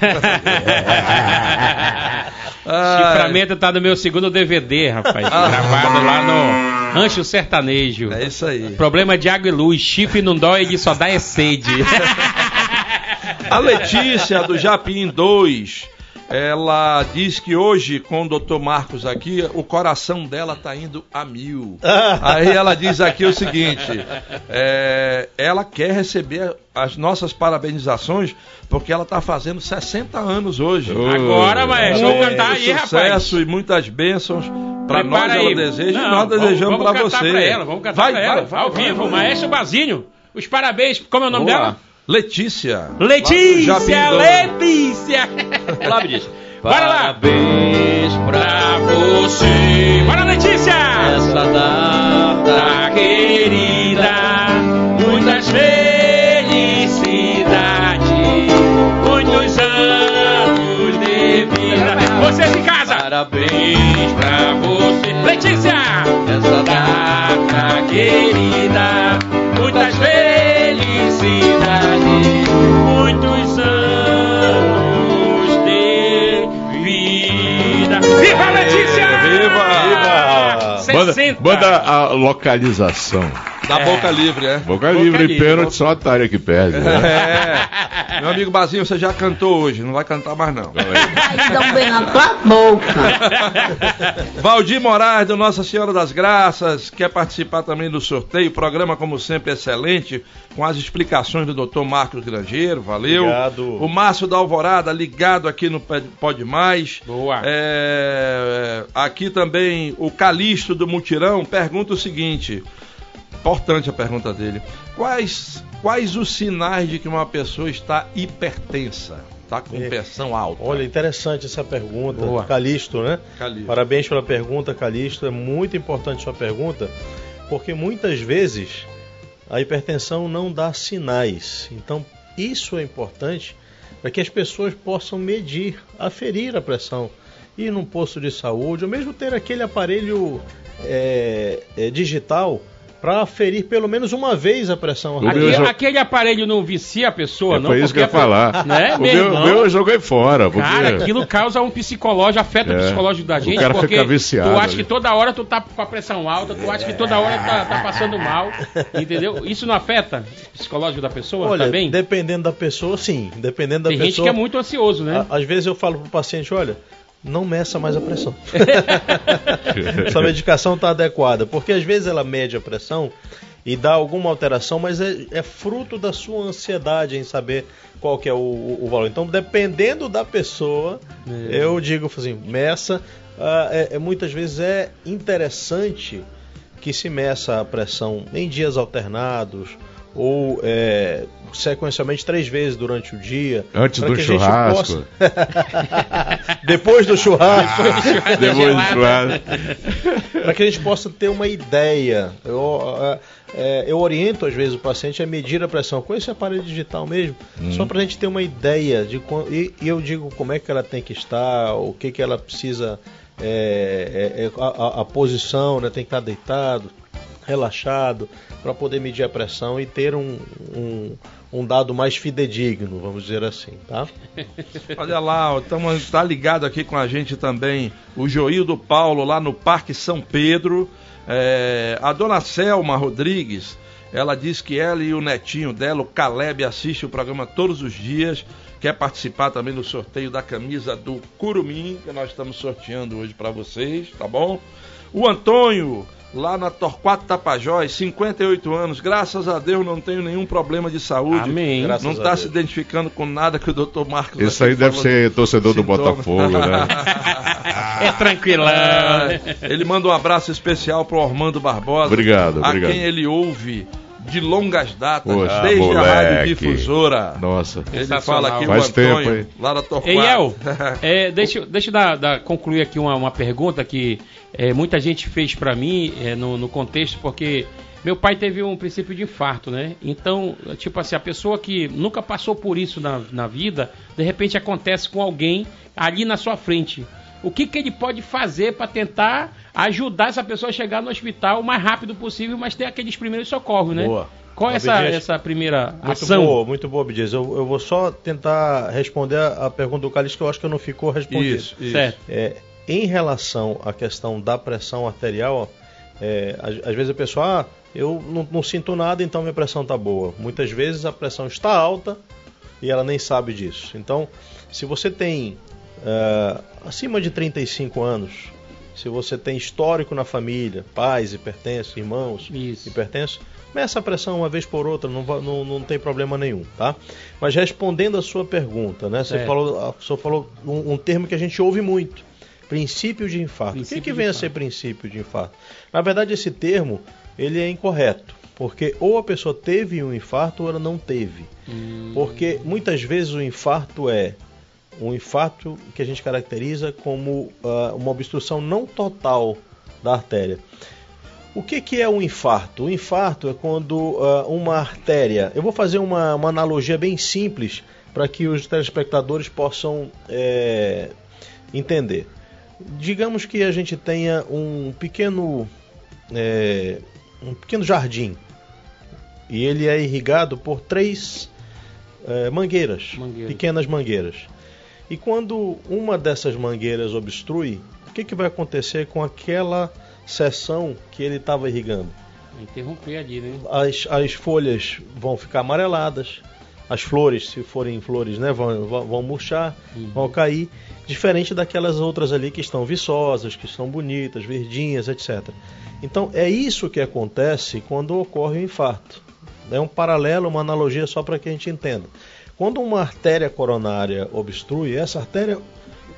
Chiframento tá no meu segundo DVD, rapaz. Gravado lá no Rancho Sertanejo. É isso aí. Problema de água e luz. Chifre não dói, ele só dá é sede. A Letícia do Japim 2 Ela diz que hoje, com o doutor Marcos aqui, o coração dela tá indo a mil. Aí ela diz aqui o seguinte: é, ela quer receber as nossas parabenizações porque ela tá fazendo 60 anos hoje. Agora, maestro, vamos cantar aí, Muito rapaz. sucesso e muitas bênçãos para nós ela aí. deseja e Não, nós vamos- desejamos vamos para cantar você. Pra ela, vamos cantar vai, pra ela, vai, vai, ao vai, vivo, vai. Maestro Bazinho. Os parabéns, como é o nome dela? Letícia. Letícia. Letícia. Me diz. Bora lá. Parabéns pra Pra você. Bora, Letícia. essa Manda, 60. manda a localização. Da É. boca livre, é? Boca, Boca livre e livre. pênalti, só otário que perde. Né? É. Meu amigo Bazinho, você já cantou hoje, não vai cantar mais não. Um bem na tua boca. Valdir Moraes, do Nossa Senhora das Graças, quer participar também do sorteio. Programa, como sempre, excelente, com as explicações do Dr. Marcos Grangeiro, valeu. Obrigado. O Márcio da Alvorada, ligado aqui no Pode Mais. Boa. É, aqui também o Calixto do Mutirão pergunta o seguinte: importante a pergunta dele. Quais, quais os sinais de que uma pessoa está hipertensa? Está com É. pressão alta? Olha, interessante essa pergunta. Boa. Calixto, né? Calixto. Parabéns pela pergunta, Calixto. É muito importante sua pergunta, porque muitas vezes a hipertensão não dá sinais. Então, isso é importante para que as pessoas possam medir, aferir a pressão. Ir num posto de saúde, ou mesmo ter aquele aparelho é, é, digital para aferir pelo menos uma vez a pressão O meu Aquele, aquele aparelho não vicia a pessoa, É, não? foi isso que eu ia falar. Né, o meu meu, o eu joguei fora. Porque... Cara, aquilo causa um psicológico, afeta o É. psicológico da O gente, cara porque fica viciado tu acha ali. que toda hora tu tá com a pressão alta, tu acha que toda hora tá, tá passando mal, entendeu? Isso não afeta o psicológico da pessoa Olha, também? dependendo da pessoa, sim. Dependendo da Tem pessoa. gente que é muito ansioso, né? Às vezes eu falo pro paciente, olha, não meça mais a pressão. Sua medicação está adequada, porque às vezes ela mede a pressão e dá alguma alteração, mas é, é fruto da sua ansiedade em saber qual que é o, o- o valor. Então, dependendo da pessoa, eu digo assim, meça. ah, é- é- muitas vezes é interessante que se meça a pressão em dias alternados ou é, sequencialmente três vezes durante o dia. Antes para do que a gente churrasco. possa- Depois do churrasco. Depois do churrasco. para que a gente possa ter uma ideia. Eu, é, é, eu oriento às vezes o paciente a medir a pressão com esse aparelho digital mesmo, só para a gente ter uma ideia de quan- e, e eu digo como é que ela tem que estar, o que que ela precisa, é, é, é, a, a- a posição, né, tem que estar deitado, relaxado, para poder medir a pressão e ter um, um, um dado mais fidedigno, vamos dizer assim, tá? Olha lá, estamos tá ligado aqui com a gente também o Joildo Paulo lá no Parque São Pedro. É, a dona Selma Rodrigues, ela diz que ela e o netinho dela, o Caleb, assiste o programa todos os dias. Quer participar também do sorteio da camisa do Curumim, que nós estamos sorteando hoje para vocês, tá bom? O Antônio, lá na Torquato Tapajós, 58 anos, graças a Deus não tenho nenhum problema de saúde. Amém. Graças não a está se identificando com nada que o Dr. Marcos Esse aqui aí deve ser torcedor do Sintoma. Botafogo, né? É tranquilão. Ah, Ele manda um abraço especial pro Armando Barbosa. Obrigado, a obrigado. quem ele ouve de longas datas, Poxa, desde a Rádio moleque. Difusora. Nossa. Ele fala aqui Faz o Antônio, tempo, hein? lá da Torquato. Ei, El, é, deixa, eu- deixa eu dar, dar- concluir aqui uma, uma pergunta que é, muita gente fez pra mim é, no, no contexto, porque meu pai teve um princípio de infarto, né? Então, tipo assim, a pessoa que nunca passou por isso na, na vida, de repente acontece com alguém ali na sua frente. O que, que ele pode fazer para tentar ajudar essa pessoa a chegar no hospital o mais rápido possível, mas ter aqueles primeiros socorros, né? Boa. Qual é essa, essa primeira Muito ação? boa, muito boa, Bidias. Eu, eu vou só tentar responder a, a pergunta do Calixto que eu acho que não ficou respondida. Isso, isso. Certo. É, em relação à questão da pressão arterial, é, às, às vezes a pessoa, ah, eu não, não sinto nada, então minha pressão está boa. Muitas vezes a pressão está alta e ela nem sabe disso. Então, se você tem é, acima de 35 anos, se você tem histórico na família, pais hipertensos, irmãos Isso. hipertensos, meça a pressão uma vez por outra, não, não, não tem problema nenhum, tá? Mas respondendo a sua pergunta, né? Você Certo. falou, a senhor falou um, um termo que a gente ouve muito, princípio de infarto. o Princípio que, que de vem a infarto. ser princípio de infarto? Na verdade, esse termo, ele é incorreto, porque ou a pessoa teve um infarto ou ela não teve. Hum. Porque muitas vezes o infarto é um infarto que a gente caracteriza como ah, uma obstrução não total da artéria. O que, que é um infarto? O infarto é quando ah, uma artéria. Eu vou fazer uma, uma analogia bem simples para que os telespectadores possam eh, entender. Digamos que a gente tenha um pequeno, eh, um pequeno jardim e ele é irrigado por três eh, mangueiras, Mangueiras. pequenas mangueiras. E quando uma dessas mangueiras obstrui, o que, que vai acontecer com aquela seção que ele estava irrigando? Interromper ali, né? As, as folhas vão ficar amareladas, as flores, se forem flores, né, vão, vão, murchar, Uhum. vão cair, diferente daquelas outras ali que estão viçosas, que estão bonitas, verdinhas, etc. Então é isso que acontece quando ocorre o infarto. É um paralelo, uma analogia só para que a gente entenda. Quando uma artéria coronária obstrui, essa artéria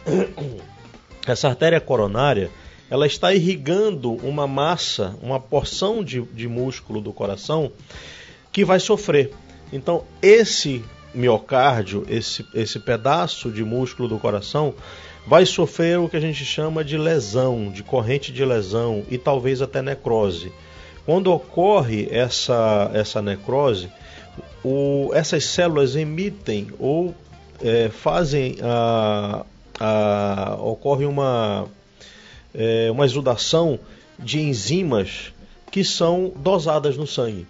essa artéria coronária ela está irrigando uma massa, uma porção de, de músculo do coração que vai sofrer. Então, esse miocárdio, esse, esse pedaço de músculo do coração, vai sofrer o que a gente chama de lesão, de corrente de lesão e talvez até necrose. Quando ocorre essa, essa necrose, o- essas células emitem ou eh, fazem a, a- ocorre uma é, uma exudação de enzimas que são dosadas no sangue.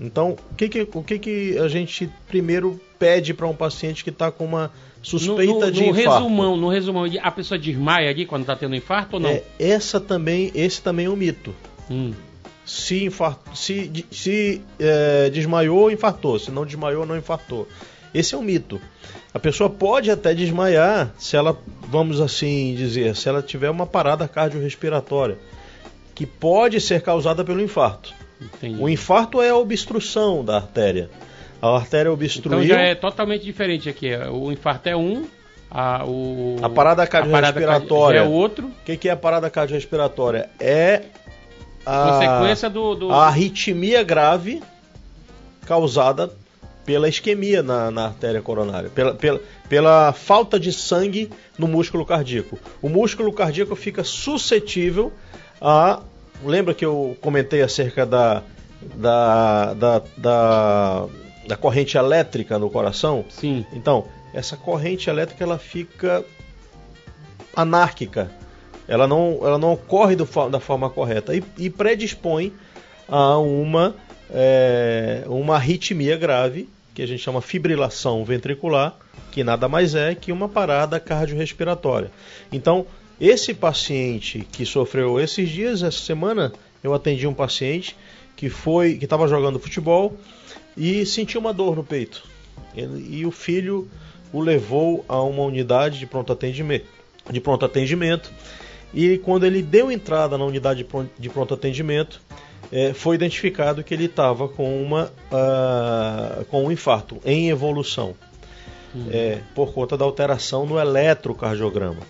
Então, o que, que, o que, que a gente primeiro pede para um paciente que está com uma suspeita no, no, de no infarto? resumão, no resumão, a pessoa desmaia ali quando tá tendo infarto ou não? É, essa também, esse também é um mito. Hum. Se, se, de- se é, desmaiou, infartou. Se não desmaiou, não infartou. Esse é um mito. A pessoa pode até desmaiar se ela, vamos assim dizer, se ela tiver uma parada cardiorrespiratória, que pode ser causada pelo infarto. Entendi. O infarto é a obstrução da artéria. A artéria obstruiu. Então já é totalmente diferente aqui. O infarto é um, a, o, A parada cardiorrespiratória. já é outro. O que, que é a parada cardiorrespiratória? É a, Consequência do. do- a arritmia grave causada pela isquemia na, na artéria coronária, pela, pela, pela falta de sangue no músculo cardíaco. O músculo cardíaco fica suscetível a. Lembra que eu comentei acerca da, da, da, da, da corrente elétrica no coração? Sim. Então, essa corrente elétrica ela fica anárquica. Ela não, ela não ocorre do da forma correta e, e predispõe a uma, é, uma arritmia grave, que a gente chama fibrilação ventricular, que nada mais é que uma parada cardiorrespiratória. Então, esse paciente que sofreu esses dias, essa semana, eu atendi um paciente que foi que estava jogando futebol e sentiu uma dor no peito. Ele- e o filho o levou a uma unidade de pronto atendimento, de pronto atendimento. E quando ele deu entrada na unidade de pron- de pronto atendimento, eh, foi identificado que ele estava com uma ah, com um infarto em evolução, eh, por conta da alteração no eletrocardiograma.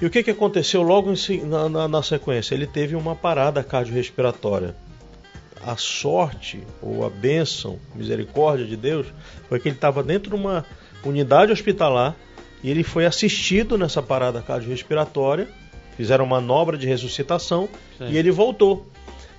E o que, que aconteceu logo em na, na- na sequência? Ele teve uma parada cardiorrespiratória. A sorte ou a bênção, misericórdia de Deus, foi que ele estava dentro de uma unidade hospitalar e ele foi assistido nessa parada cardiorrespiratória. Fizeram uma manobra de ressuscitação Certo. e ele voltou.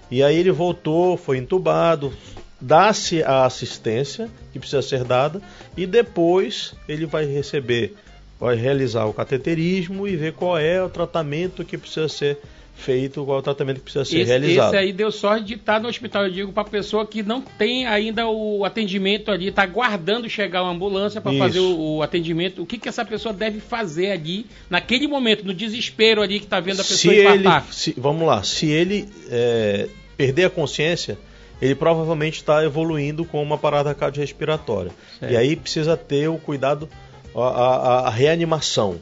E aí ele voltou, foi entubado, dá-se a assistência que precisa ser dada e depois ele vai receber, vai realizar o cateterismo e ver qual é o tratamento que precisa ser feito, qual o tratamento que precisa ser Esse, realizado. esse aí deu sorte de estar no hospital, eu digo, para pessoa que não tem ainda o atendimento ali, está aguardando chegar uma ambulância para fazer o, o atendimento. O que, que essa pessoa deve fazer ali, naquele momento, no desespero ali que está vendo a se pessoa ele, se- vamos lá, se ele é, perder a consciência, ele provavelmente está evoluindo com uma parada cardiorrespiratória. Certo. E aí precisa ter o cuidado, a, a- a reanimação.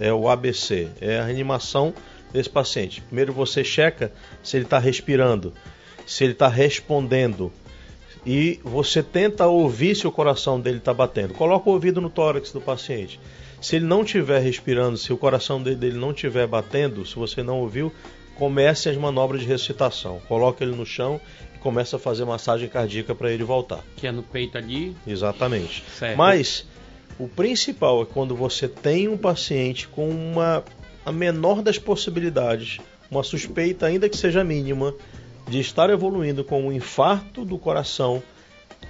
é o ABC, é a reanimação desse paciente. Primeiro você checa se ele está respirando, se ele está respondendo e você tenta ouvir se o coração dele está batendo. Coloca o ouvido no tórax do paciente. Se ele não estiver respirando, se o coração dele, não estiver batendo, se você não ouviu, comece as manobras de ressuscitação. Coloca ele no chão e começa a fazer massagem cardíaca para ele voltar. Que é no peito ali. Exatamente. Certo. Mas o principal é quando você tem um paciente com uma a menor das possibilidades, uma suspeita ainda que seja mínima de estar evoluindo com um infarto do coração,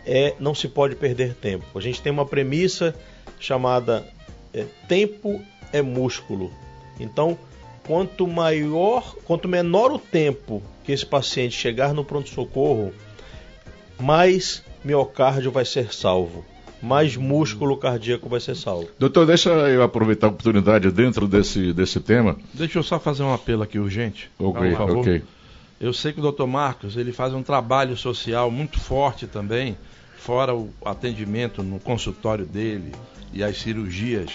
é não se pode perder tempo. A gente tem uma premissa chamada é, tempo é músculo. Então, quanto maior, quanto menor o tempo que esse paciente chegar no pronto-socorro, mais miocárdio vai ser salvo, mais músculo cardíaco vai ser salvo. Doutor, deixa eu aproveitar a oportunidade dentro desse, desse tema. Deixa eu só fazer um apelo aqui urgente. Ok, por favor. ok. Eu sei que o Dr. Marcos ele faz um trabalho social muito forte também, fora o atendimento no consultório dele e as cirurgias.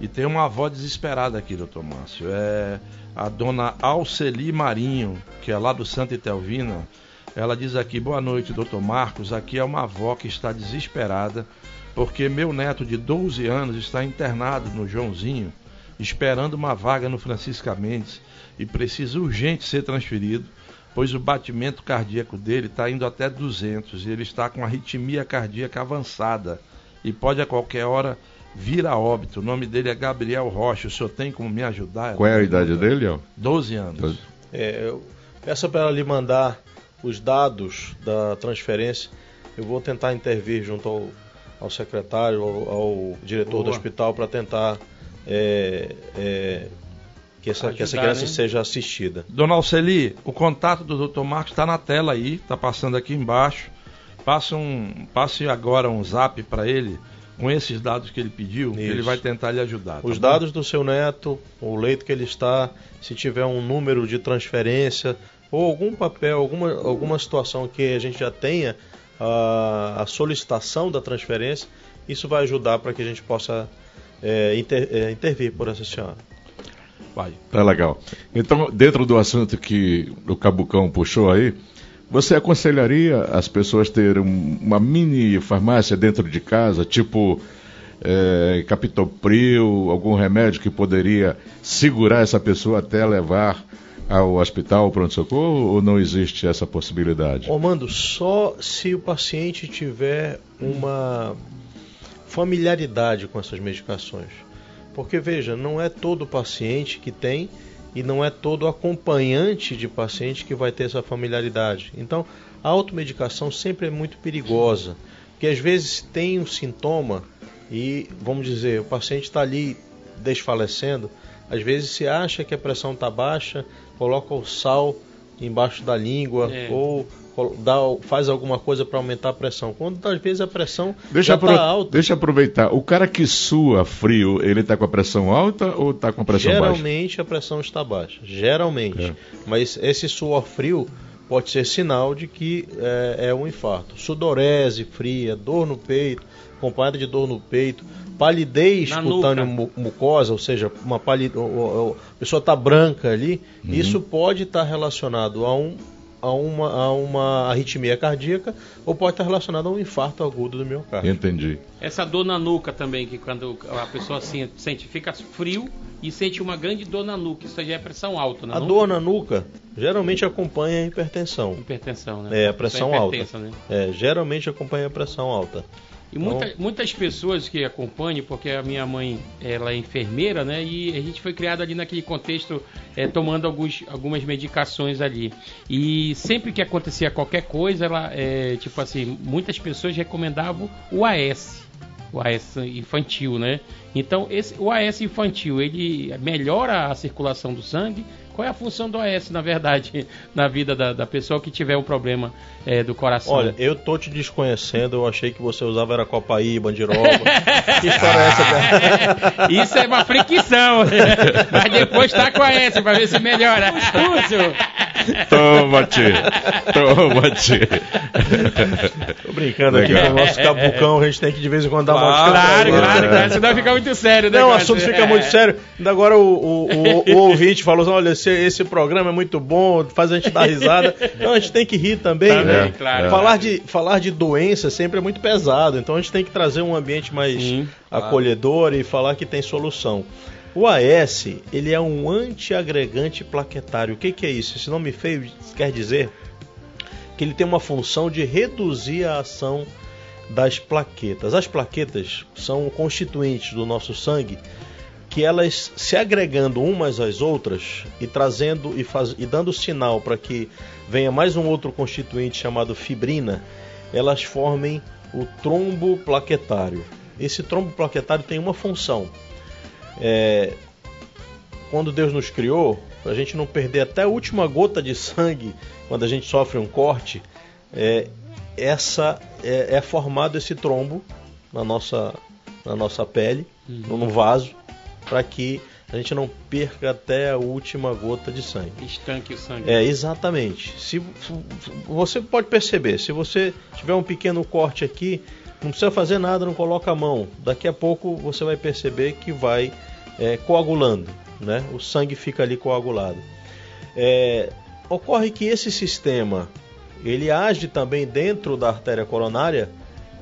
E tem uma avó desesperada aqui, doutor Márcio. É a dona Alceli Marinho, que é lá do Santa Itelvina. Ela diz aqui: Boa noite, doutor Marcos. Aqui é uma avó que está desesperada porque meu neto de 12 anos está internado no Joãozinho, esperando uma vaga no Francisca Mendes e precisa urgente ser transferido, pois o batimento cardíaco dele está indo até 200 e ele está com arritmia cardíaca avançada e pode a qualquer hora vir a óbito. O nome dele é Gabriel Rocha. O senhor tem como me ajudar? Qual é a idade dele, ó? 12 anos. É, eu peço para ela lhe mandar os dados da transferência. Eu vou tentar intervir junto ao, ao secretário, ao, ao diretor do Boa. hospital para tentar é, é, que, essa, que essa Ajudar, criança né? seja assistida. Dona Alceli, o contato do Dr. Marcos está na tela aí, está passando aqui embaixo. Passe, um, passe agora um zap para ele com esses dados que ele pediu, que ele vai tentar lhe ajudar. tá Os bom? dados do seu neto, o leito que ele está, se tiver um número de transferência ou algum papel, alguma, alguma situação que a gente já tenha a, a solicitação da transferência, isso vai ajudar para que a gente possa é, inter- é, intervir por essa senhora. Vai. Tá legal. Então, dentro do assunto que o Cabucão puxou aí, você aconselharia as pessoas terem um- uma mini farmácia dentro de casa, tipo é, capitopril, algum remédio que poderia segurar essa pessoa até levar ao hospital, ao pronto-socorro, ou não existe essa possibilidade? Ormando, só se o paciente tiver uma familiaridade com essas medicações. Porque veja, não é todo paciente que tem e não é todo acompanhante de paciente que vai ter essa familiaridade. Então, a automedicação sempre é muito perigosa, porque às vezes tem um sintoma e, vamos dizer, o paciente está ali desfalecendo, às vezes se acha que a pressão está baixa, coloca o sal embaixo da língua É. ou dá, faz alguma coisa para aumentar a pressão. Quando às vezes a pressão Deixa, já apro- está alta. deixa eu aproveitar. O cara que sua frio, ele tá com a pressão alta ou tá com a pressão baixa? Geralmente a pressão está baixa, geralmente. É. Mas esse suor frio pode ser sinal de que é, é um infarto. Sudorese fria, dor no peito, acompanhada de dor no peito, palidez Na cutânea nuca. mucosa, ou seja, uma pali- o- o- a pessoa está branca ali, Uhum. isso pode estar relacionado a um a uma, a uma arritmia cardíaca ou pode estar relacionado a um infarto agudo do miocárdio. Entendi. Essa dor na nuca também, que quando a pessoa assim, sente, fica frio e sente uma grande dor na nuca. Isso já é pressão alta, não A dor na nuca geralmente acompanha a hipertensão. Hipertensão, né? É, a pressão é alta. Né? É, geralmente acompanha a pressão alta. E muita- muitas pessoas que acompanham, porque a minha mãe ela é enfermeira, né? E a gente foi criado ali naquele contexto, é, tomando alguns, algumas medicações ali. E sempre que acontecia qualquer coisa, ela, é, tipo assim, muitas pessoas recomendavam o AS. O AS infantil, né? Então, esse, o AS infantil, ele melhora a circulação do sangue. Qual é a função do AS, na verdade, na vida da, da pessoa que tiver um problema é, do coração? Olha, eu tô te desconhecendo, eu achei que você usava era Copaí, Bandiroba. que história é essa, cara? Isso é uma fricção. Mas depois tá com a S pra ver se melhora. Toma-te. Toma-te. Tô brincando aqui Legal. com o nosso cabucão, a gente tem que de vez em quando dar uma Claro, Claro, Claro. claro, claro. Senão fica muito sério, né? Não, o assunto fica muito sério. Ainda agora o, o, o- o ouvinte falou assim: olha, esse, esse programa é muito bom, faz a gente dar risada. Não, a gente tem que rir também, Também, né? claro. Falar, de, falar de doença sempre é muito pesado, então a gente tem que trazer um ambiente mais Sim, acolhedor e falar que tem solução. O AS, ele é um antiagregante plaquetário. O que, que é isso? Esse nome feio quer dizer que ele tem uma função de reduzir a ação das plaquetas. As plaquetas são constituintes do nosso sangue que elas se agregando umas às outras e trazendo e, faz, e dando sinal para que venha mais um outro constituinte chamado fibrina, elas formem o trombo plaquetário. Esse trombo plaquetário tem uma função. É, quando Deus nos criou, para a gente não perder até a última gota de sangue quando a gente sofre um corte, é, essa é, é formado esse trombo na nossa, na nossa pele, no vaso, para que a gente não perca até a última gota de sangue. Estanque o sangue. É, exatamente. Se- você pode perceber, se você tiver um pequeno corte aqui, não precisa fazer nada, não coloca a mão. Daqui a pouco você vai perceber que vai é, coagulando, né? O sangue fica ali coagulado. É, ocorre que esse sistema ele age também dentro da artéria coronária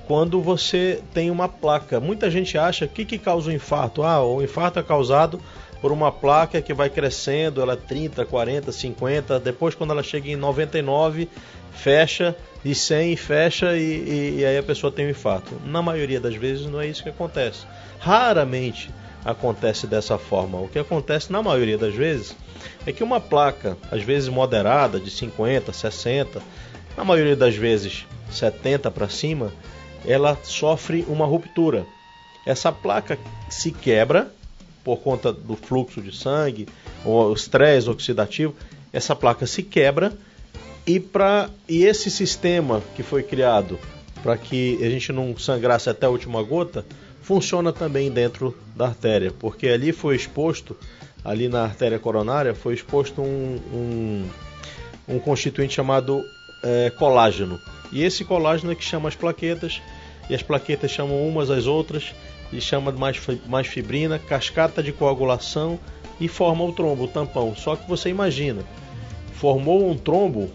quando você tem uma placa. Muita gente acha que que causa o infarto? Ah, o infarto é causado por uma placa que vai crescendo, ela é 30, 40, 50, depois quando ela chega em 99, fecha, e 100 fecha e, e- e aí a pessoa tem um infarto. Na maioria das vezes não é isso que acontece. Raramente acontece dessa forma. O que acontece na maioria das vezes é que uma placa, às vezes moderada, de 50, 60, na maioria das vezes 70 para cima, ela sofre uma ruptura. Essa placa se quebra por conta do fluxo de sangue, ou estresse oxidativo, essa placa se quebra e, pra, e esse sistema que foi criado para que a gente não sangrasse até a última gota, funciona também dentro da artéria, porque ali foi exposto, ali na artéria coronária, foi exposto um, um, um constituinte chamado eh, colágeno. E esse colágeno é que chama as plaquetas, e as plaquetas chamam umas às outras, e chama mais, mais fibrina, cascata de coagulação e forma o trombo, o tampão. Só que você imagina, formou um trombo,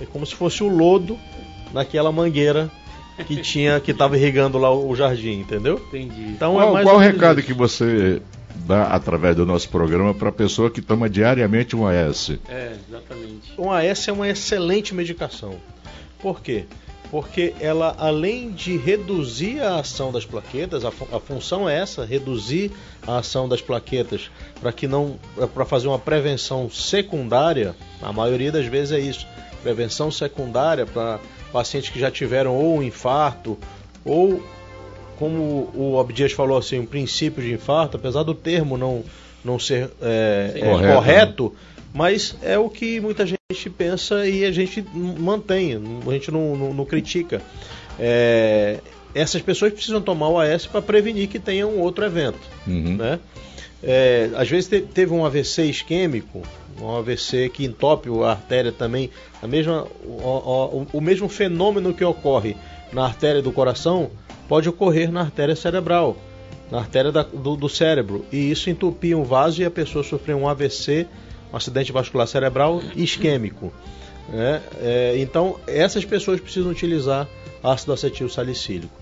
é como se fosse o lodo naquela mangueira que tinha que estava irrigando lá o jardim, entendeu? Entendi. Então Qual, é mais qual o recado isso. que você dá através do nosso programa para a pessoa que toma diariamente um AS? É, exatamente. Um AS é uma excelente medicação. Por quê? Porque ela, além de reduzir a ação das plaquetas, a, fu- a função é essa, reduzir a ação das plaquetas para que não, para fazer uma prevenção secundária. A maioria das vezes é isso, prevenção secundária para pacientes que já tiveram ou um infarto ou como o Abdias falou assim, um princípio de infarto, apesar do termo não, não ser é, Sim. é, Correto, correto, mas é o que muita gente pensa e a gente mantém, a gente não, não- não critica. É, essas pessoas precisam tomar o AS para prevenir que tenha um outro evento. Uhum. Né? É, às vezes te- teve um AVC isquêmico, um AVC que entope a artéria também, a mesma, o, o- o mesmo fenômeno que ocorre na artéria do coração pode ocorrer na artéria cerebral, na artéria da- do, do cérebro, e isso entupia um vaso e a pessoa sofreu um AVC, um acidente vascular cerebral isquêmico. né? É, então, essas pessoas precisam utilizar ácido acetil salicílico.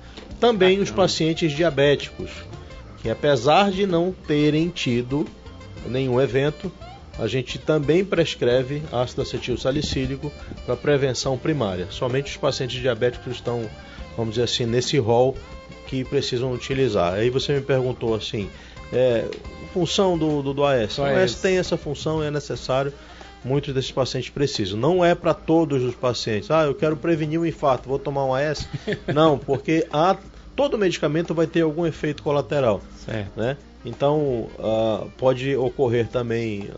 Também os pacientes diabéticos, que apesar de não terem tido nenhum evento, a gente também prescreve ácido acetil salicílico para prevenção primária. Somente os pacientes diabéticos estão, vamos dizer assim, nesse rol que precisam utilizar. Aí você me perguntou assim, é, função do, do, do AS. O AS AS. tem essa função, é necessário. Muitos desses pacientes precisam. Não é para todos os pacientes. Ah, eu quero prevenir um infarto, vou tomar um AS. Não, porque há, todo medicamento vai ter algum efeito colateral Certo. né? Então ah, pode ocorrer também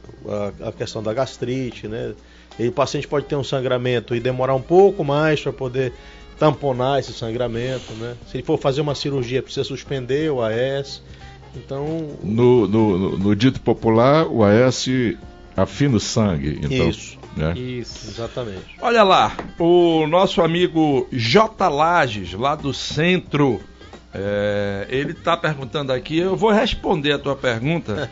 a, a questão da gastrite, né? E o paciente pode ter um sangramento e demorar um pouco mais para poder tamponar esse sangramento, né? Se ele for fazer uma cirurgia, precisa suspender o AS. Então No, no- no- no dito popular, o AS afina o sangue. Então, Isso, né? Isso. Exatamente. Olha lá, o nosso amigo J. Lages, lá do centro, é, ele está perguntando aqui, eu vou responder a tua pergunta.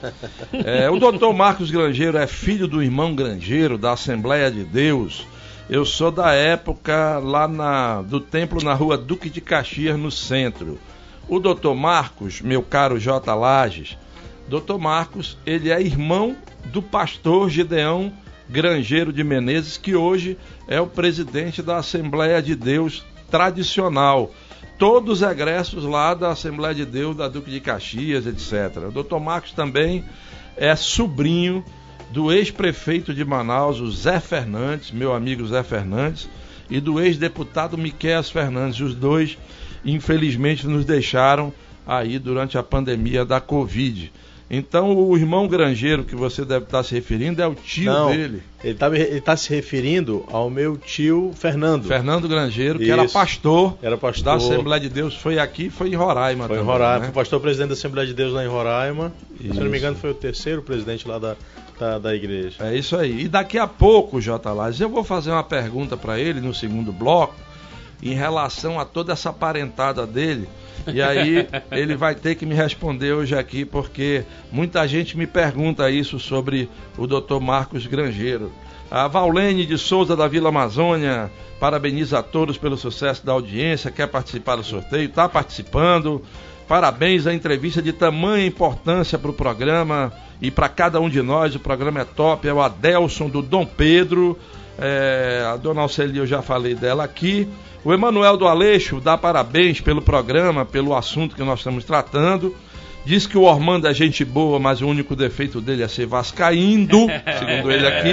É, o doutor Marcos Grangeiro é filho do irmão Grangeiro, da Assembleia de Deus. Eu sou da época lá na, do templo na rua Duque de Caxias, no centro. O doutor Marcos, meu caro J. Lages, doutor Marcos, ele é irmão do pastor Gideão Grangeiro de Menezes, que hoje é o presidente da Assembleia de Deus tradicional. Todos egressos lá da Assembleia de Deus da Duque de Caxias, etc. O doutor Marcos também é sobrinho do ex-prefeito de Manaus, o Zé Fernandes, meu amigo Zé Fernandes, e do ex-deputado Miquel Fernandes. Os dois, infelizmente, nos deixaram aí durante a pandemia da Covid. Então, o irmão granjeiro que você deve estar se referindo é o tio Não, dele, Ele está tá se referindo ao meu tio Fernando. Fernando Grangeiro, que era Isso. pastor, Era pastor. da Assembleia de Deus. Foi aqui, foi em Roraima Foi em também, Roraima, né? foi pastor presidente da Assembleia de Deus lá em Roraima. Se eu não Isso. me engano, foi o terceiro presidente lá da, da, da igreja. É isso aí. E daqui a pouco, J. Lages, eu vou fazer uma pergunta para ele no segundo bloco em relação a toda essa parentada dele. E aí ele vai ter que me responder hoje aqui, porque muita gente me pergunta isso sobre o Dr. Marcos Grangeiro. A Vaulene de Souza da Vila Amazônia parabeniza a todos pelo sucesso da audiência, quer participar do sorteio, está participando. Parabéns à entrevista de tamanha importância para o programa e para cada um de nós. O programa é top. É o Adelson do Dom Pedro. É, a dona Alceli, eu já falei dela aqui. O Emanuel do Aleixo dá parabéns pelo programa, pelo assunto que nós estamos tratando. Diz que o Ormando é gente boa, mas o único defeito dele é ser vascaíndo, segundo ele aqui.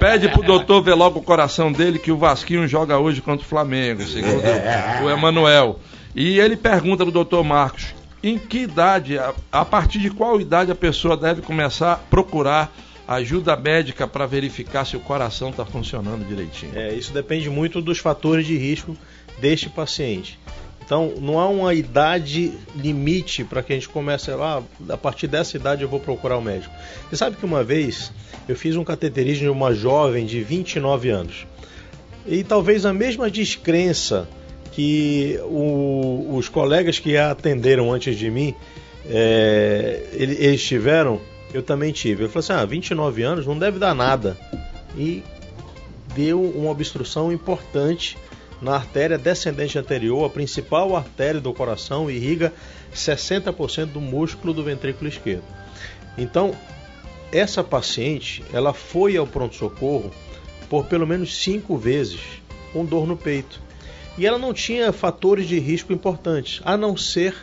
Pede pro doutor ver logo o coração dele que o Vasquinho joga hoje contra o Flamengo, segundo o Emanuel. E ele pergunta pro doutor Marcos, em que idade, a, a partir de qual idade a pessoa deve começar a procurar ajuda médica para verificar se o coração está funcionando direitinho? É, isso depende muito dos fatores de risco deste paciente. Então, não há uma idade limite para que a gente comece lá, a partir dessa idade eu vou procurar o médico. Você sabe que uma vez eu fiz um cateterismo de uma jovem de 29 anos. E talvez a mesma descrença que o- os colegas que a atenderam antes de mim, é, ele- eles tiveram, eu também tive. Eu falei assim, ah, 29 anos não deve dar nada. E deu uma obstrução importante na artéria descendente anterior, a principal artéria do coração, irriga 60% do músculo do ventrículo esquerdo. Então, essa paciente, ela foi ao pronto-socorro por pelo menos cinco vezes com dor no peito. E ela não tinha fatores de risco importantes, a não ser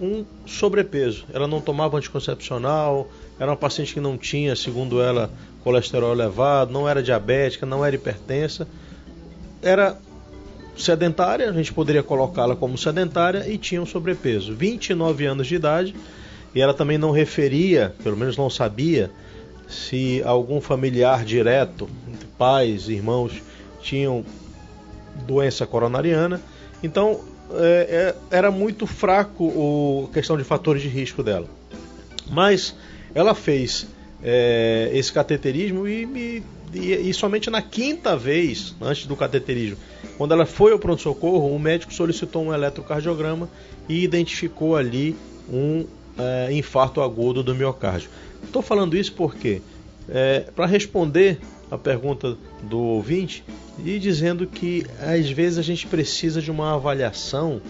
um sobrepeso. Ela não tomava anticoncepcional, era uma paciente que não tinha, segundo ela, colesterol elevado, não era diabética, não era hipertensa. Era sedentária, a gente poderia colocá-la como sedentária e tinha um sobrepeso. 29 anos de idade e ela também não referia, pelo menos não sabia, se algum familiar direto, pais, irmãos, tinham doença coronariana. Então é, é, era muito fraco a questão de fatores de risco dela. Mas ela fez é, esse cateterismo e, me- e- e somente na quinta vez, antes do cateterismo, quando ela foi ao pronto-socorro, o médico solicitou um eletrocardiograma e identificou ali um é, infarto agudo do miocárdio. Estou falando isso porque, para responder a pergunta do ouvinte, e dizendo que às vezes a gente precisa de uma avaliação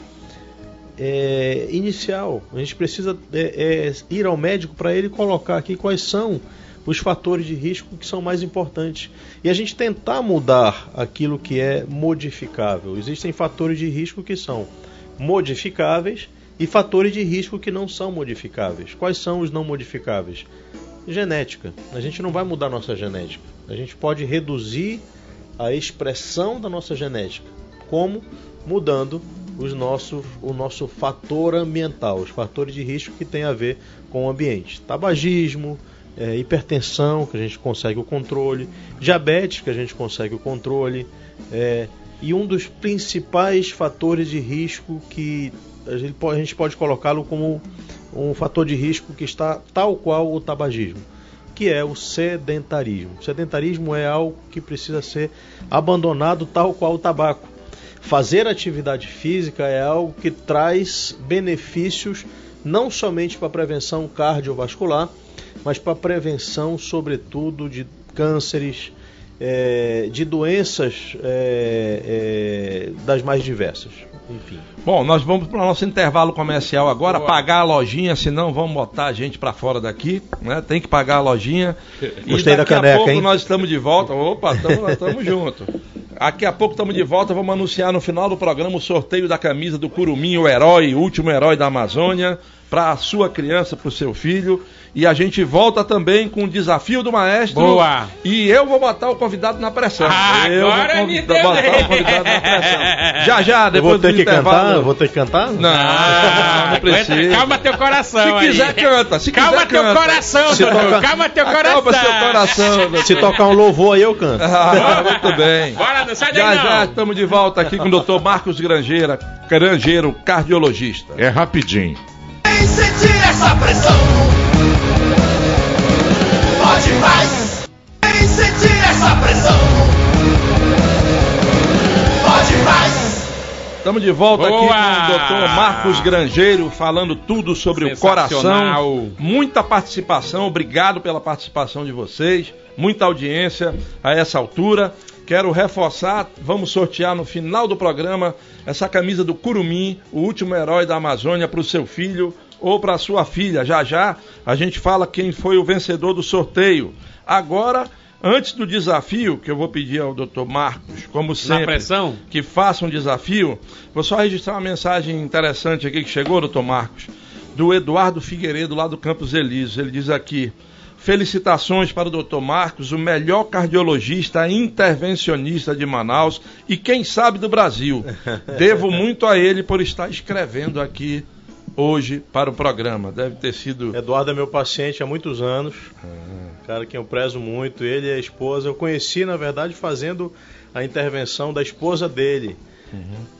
é, inicial. A gente precisa é, é, ir ao médico para ele colocar aqui quais são os fatores de risco que são mais importantes. E a gente tentar mudar aquilo que é modificável. Existem fatores de risco que são modificáveis e fatores de risco que não são modificáveis. Quais são os não modificáveis? Genética. A gente não vai mudar nossa genética. A gente pode reduzir a expressão da nossa genética. Como? Mudando os nossos, o nosso fator ambiental, os fatores de risco que tem a ver com o ambiente. Tabagismo, é, hipertensão, que a gente consegue o controle, diabetes, que a gente consegue o controle, é, e um dos principais fatores de risco que a gente pode, pode colocá-lo como um fator de risco que está tal qual o tabagismo, que é o sedentarismo. O sedentarismo é algo que precisa ser abandonado tal qual o tabaco. Fazer atividade física é algo que traz benefícios não somente para a prevenção cardiovascular, mas para a prevenção, sobretudo, de cânceres, é, de doenças é, é, das mais diversas. Enfim. Bom, nós vamos para o nosso intervalo comercial agora, pagar a lojinha, senão vamos botar a gente para fora daqui, né? Tem que pagar a lojinha. E Gostei da daqui a caneca, pouco hein? nós estamos de volta. Opa, estamos juntos. Daqui a pouco estamos de volta, vamos anunciar no final do programa o sorteio da camisa do Curumim, o herói, o último herói da Amazônia, para a sua criança, para o seu filho. E a gente volta também com o desafio do maestro. Boa. E eu vou botar o convidado na pressão. Ah, eu agora vou me deu botar bem. o convidado na pressão. Já já, Eu depois vou ter do que intervalo. cantar? Eu vou ter que cantar? Não, não aguenta- precisa. calma teu coração Se aí. quiser, canta. Se Calma quiser, teu canta. coração, Se doutor. toca- Calma teu coração. Acalma seu coração. doutor. Se tocar um louvor aí eu canto. Ah, muito bem. Bora, não sai daí Já não. já estamos de volta aqui com o Dr. Marcos Grangeira, Grangeiro, cardiologista. É rapidinho. Vem sentir essa pressão. Pode mais. Vem sentir essa pressão. Pode mais. Estamos de volta aqui com Boa! o Dr. Marcos Grangeiro, falando tudo sobre o coração. Muita participação, obrigado pela participação de vocês. Muita audiência a essa altura. Quero reforçar, vamos sortear no final do programa essa camisa do Curumim, o último herói da Amazônia, para o seu filho ou para sua filha. Já já a gente fala quem foi o vencedor do sorteio. Agora, antes do desafio, que eu vou pedir ao Dr. Marcos, como sempre, que faça um desafio. Vou só registrar uma mensagem interessante aqui que chegou, doutor Marcos, do Eduardo Figueiredo, lá do Campos Elíseos. Ele diz aqui: Felicitações para o doutor Marcos, o melhor cardiologista intervencionista de Manaus e quem sabe do Brasil. Devo muito a ele por estar escrevendo aqui hoje para o programa. Deve ter sido. Eduardo é meu paciente há muitos anos. Cara que eu prezo muito. Ele e a esposa. Eu conheci, na verdade, fazendo a intervenção da esposa dele,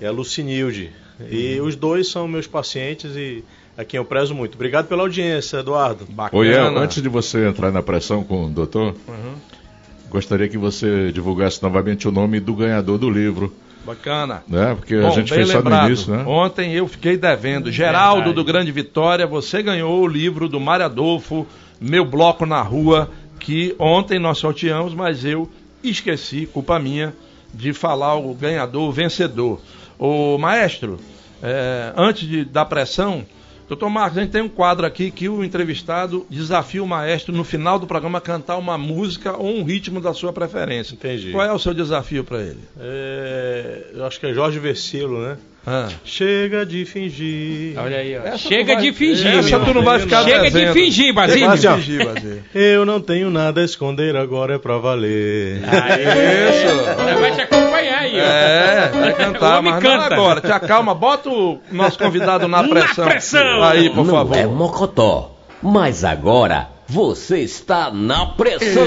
é a Lucinilde. E os dois são meus pacientes e a quem eu prezo muito. Obrigado pela audiência, Eduardo. Bacana. Oi, El, antes de você entrar na pressão com o doutor, Uhum. gostaria que você divulgasse novamente o nome do ganhador do livro, Bacana. né? Porque a Bom, gente bem fez só no lembrado. início, né? Ontem eu fiquei devendo. Geraldo Verdade. do Grande Vitória, você ganhou o livro do Mário Adolfo, Meu Bloco na Rua, que ontem nós sorteamos, mas eu esqueci, culpa minha, de falar o ganhador, o vencedor. O maestro, é, antes de, da pressão, doutor Marcos, a gente tem um quadro aqui que o entrevistado desafia o maestro no final do programa a cantar uma música ou um ritmo da sua preferência. Entendi. Qual é o seu desafio para ele? É, eu acho que é Jorge Versilo, né? Ah. Chega de fingir. Olha aí, ó. Essa Chega vai- de fingir. Essa meu. tu não vai ficar Chega de fingir, Basílio. Chega de Fingir, Basílio. Eu não tenho nada a esconder, agora é pra valer. Isso. Aí. É, vai cantar, mas não canta. agora. Te acalma, bota o nosso convidado na Na pressão. pressão. Aí, por Não favor. é mocotó, mas agora você está na pressão.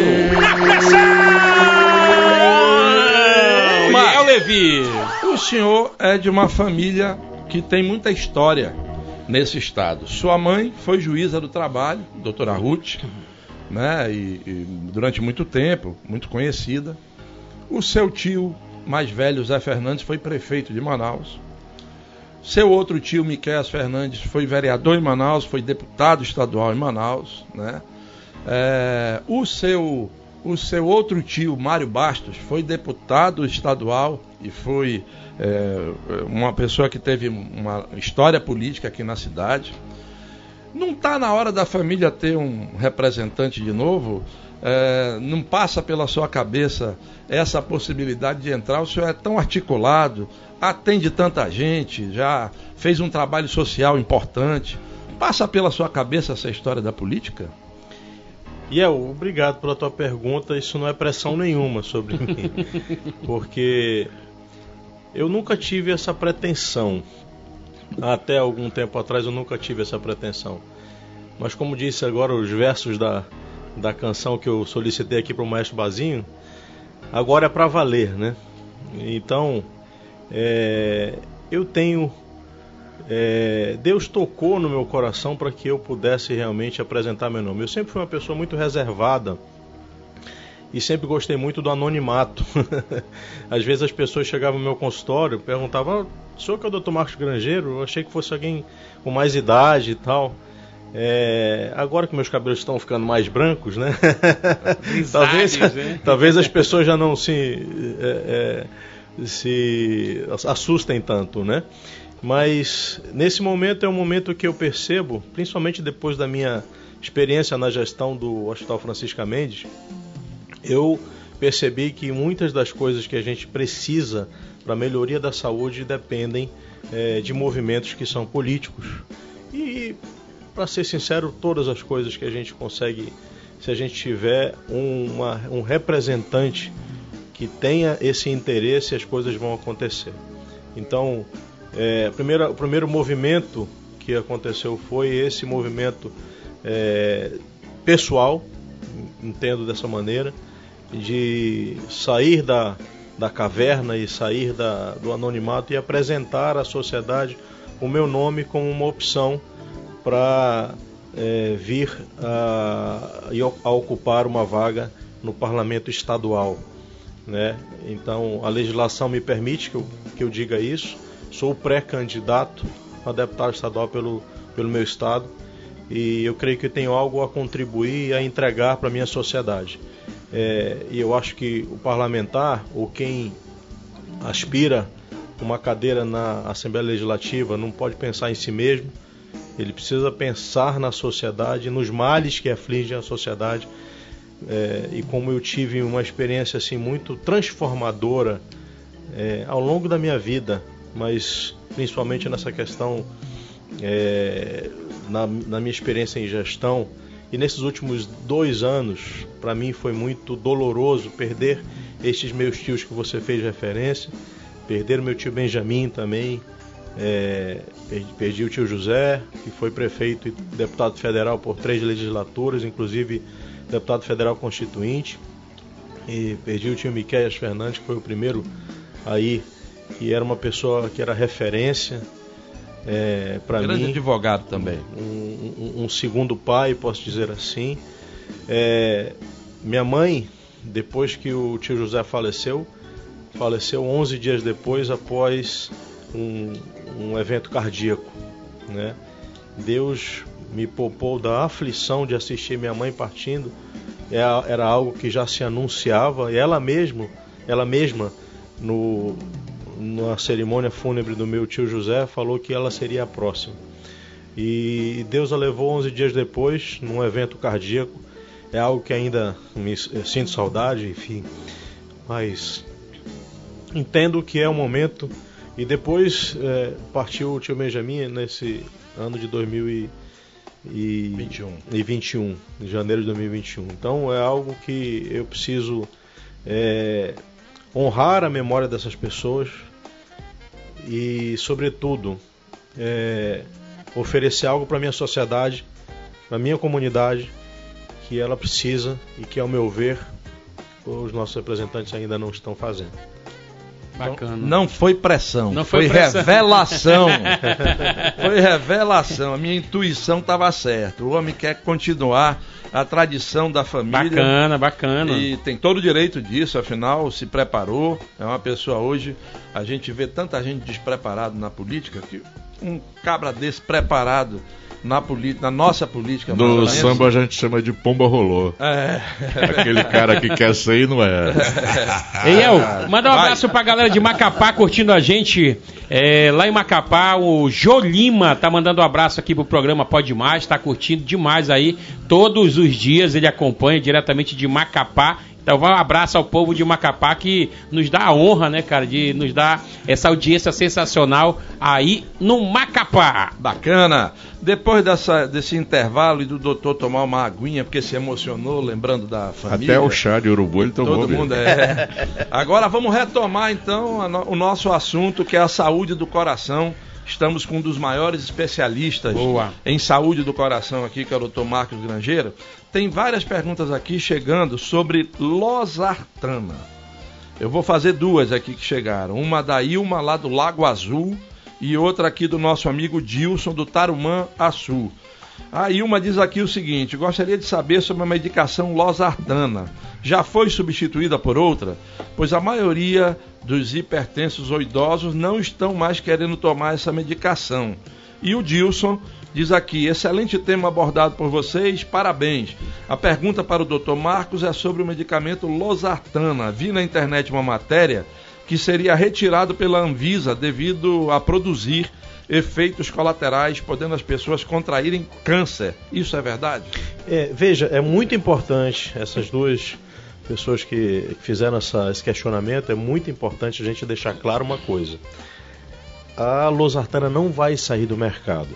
E é o Levi. O senhor é de uma família que tem muita história nesse estado. Sua mãe foi juíza do trabalho, doutora Ruth, né? E, e durante muito tempo, muito conhecida. O seu tio mais velho, Zé Fernandes, foi prefeito de Manaus. Seu outro tio, Miquel Fernandes, foi vereador em Manaus, foi deputado estadual em Manaus, né? É, o seu o seu outro tio, Mário Bastos, foi deputado estadual e foi é, uma pessoa que teve uma história política aqui na cidade. Não está na hora da família ter um representante de novo? É, não passa pela sua cabeça essa possibilidade de entrar? O senhor é tão articulado, atende tanta gente, já fez um trabalho social importante. Passa pela sua cabeça essa história da política? E El, obrigado pela tua pergunta. Isso não é pressão nenhuma sobre mim, porque eu nunca tive essa pretensão. Até algum tempo atrás eu nunca tive essa pretensão. Mas como disse agora os versos da, da canção que eu solicitei aqui para o Maestro Bazinho, agora é para valer, né? Então, é, eu tenho é, Deus tocou no meu coração para que eu pudesse realmente apresentar meu nome. Eu sempre fui uma pessoa muito reservada e sempre gostei muito do anonimato. Às vezes as pessoas chegavam no meu consultório perguntavam: ah, senhor que é o Dr. Marcos Grangeiro? Eu achei que fosse alguém com mais idade e tal. É, agora que meus cabelos estão ficando mais brancos, né? talvez, né? talvez as pessoas já não se, é, é, se assustem tanto, né? Mas nesse momento é um momento que eu percebo, principalmente depois da minha experiência na gestão do Hospital Francisca Mendes, eu percebi que muitas das coisas que a gente precisa para a melhoria da saúde dependem é, de movimentos que são políticos. E, para ser sincero, todas as coisas que a gente consegue, se a gente tiver uma, um representante que tenha esse interesse, as coisas vão acontecer. Então, é, o primeiro movimento que aconteceu foi esse movimento é, pessoal, entendo dessa maneira, de sair da, da caverna e sair da, do anonimato e apresentar à sociedade o meu nome como uma opção para é, vir a, a ocupar uma vaga no parlamento estadual. Né? Então a legislação me permite que eu, que eu diga isso. Sou pré-candidato a deputado estadual pelo, pelo meu estado e eu creio que tenho algo a contribuir e a entregar para a minha sociedade. É, e eu acho que o parlamentar, ou quem aspira uma cadeira na Assembleia Legislativa, não pode pensar em si mesmo, ele precisa pensar na sociedade, nos males que afligem a sociedade. É, e como eu tive uma experiência assim muito transformadora é, ao longo da minha vida, mas principalmente nessa questão é, na, na minha experiência em gestão, e nesses últimos dois anos, para mim foi muito doloroso perder estes meus tios que você fez referência, perder meu tio Benjamin também, é, perdi, perdi, o tio José, que foi prefeito e deputado federal por três legislaturas, inclusive deputado federal constituinte, e perdi o tio Miqueias Fernandes, que foi o primeiro aí, que era uma pessoa que era referência, é, para mim. Grande advogado também. Um, um, um, segundo pai, posso dizer assim. É, minha mãe, depois que o tio José faleceu, faleceu 11 dias depois, após um, um evento cardíaco. Né? Deus me poupou da aflição de assistir minha mãe partindo. Era, é, era algo que já se anunciava. E ela mesmo, ela mesma, no, na cerimônia fúnebre do meu tio José, falou que ela seria a próxima. E Deus a levou 11 dias depois, num evento cardíaco. É algo que ainda me sinto saudade, enfim. Mas entendo que é o momento. E depois é, partiu o tio Benjamin nesse ano de 2021, e 21, de janeiro de 2021. Então é algo que eu preciso é, honrar a memória dessas pessoas e, sobretudo, é, oferecer algo para a minha sociedade, para a minha comunidade, que ela precisa e que, ao meu ver, os nossos representantes ainda não estão fazendo. Bacana. Não foi pressão, Não foi foi, pressão. revelação. foi revelação. A minha intuição estava certa. O homem quer continuar a tradição da família. Bacana, bacana. E tem todo o direito disso, afinal, se preparou. É uma pessoa hoje. A gente vê tanta gente despreparada na política que um cabra desse preparado na, política, na nossa política. No samba a gente chama de pomba rolô. É. Aquele cara que quer sair não é. Ei, El, manda um Vai. abraço pra galera de Macapá curtindo a gente. É, lá em Macapá, o Jô Lima tá mandando um abraço aqui pro programa Pode Mais, tá curtindo demais aí. Todos os dias ele acompanha diretamente de Macapá. Então, vai um abraço ao povo de Macapá que nos dá a honra, né, cara, de nos dar essa audiência sensacional aí no Macapá. Bacana. Depois dessa, desse intervalo e do doutor tomar uma aguinha porque se emocionou, lembrando da família. Até o chá de urubu ele tomou. Todo mundo é. Agora vamos retomar então no- o nosso assunto que é a saúde do coração. Estamos com um dos maiores especialistas Boa. em saúde do coração aqui, que é o Dr. Marcos Grangeiro. Tem várias perguntas aqui chegando sobre losartana. Eu vou fazer duas aqui que chegaram. Uma da Ilma lá do Lago Azul e outra aqui do nosso amigo Dilson do Tarumã Açu. A Ilma diz aqui o seguinte: gostaria de saber sobre a medicação losartana. Já foi substituída por outra? Pois a maioria dos hipertensos ou idosos não estão mais querendo tomar essa medicação. E o Dilson diz aqui: excelente tema abordado por vocês, parabéns. A pergunta para o Dr. Marcos é sobre o medicamento losartana. Vi na internet uma matéria que seria retirado pela Anvisa devido a produzir efeitos colaterais, podendo as pessoas contraírem câncer. Isso é verdade? É, veja, é muito importante essas duas pessoas que fizeram essa, esse questionamento, é muito importante a gente deixar claro uma coisa. A losartana não vai sair do mercado.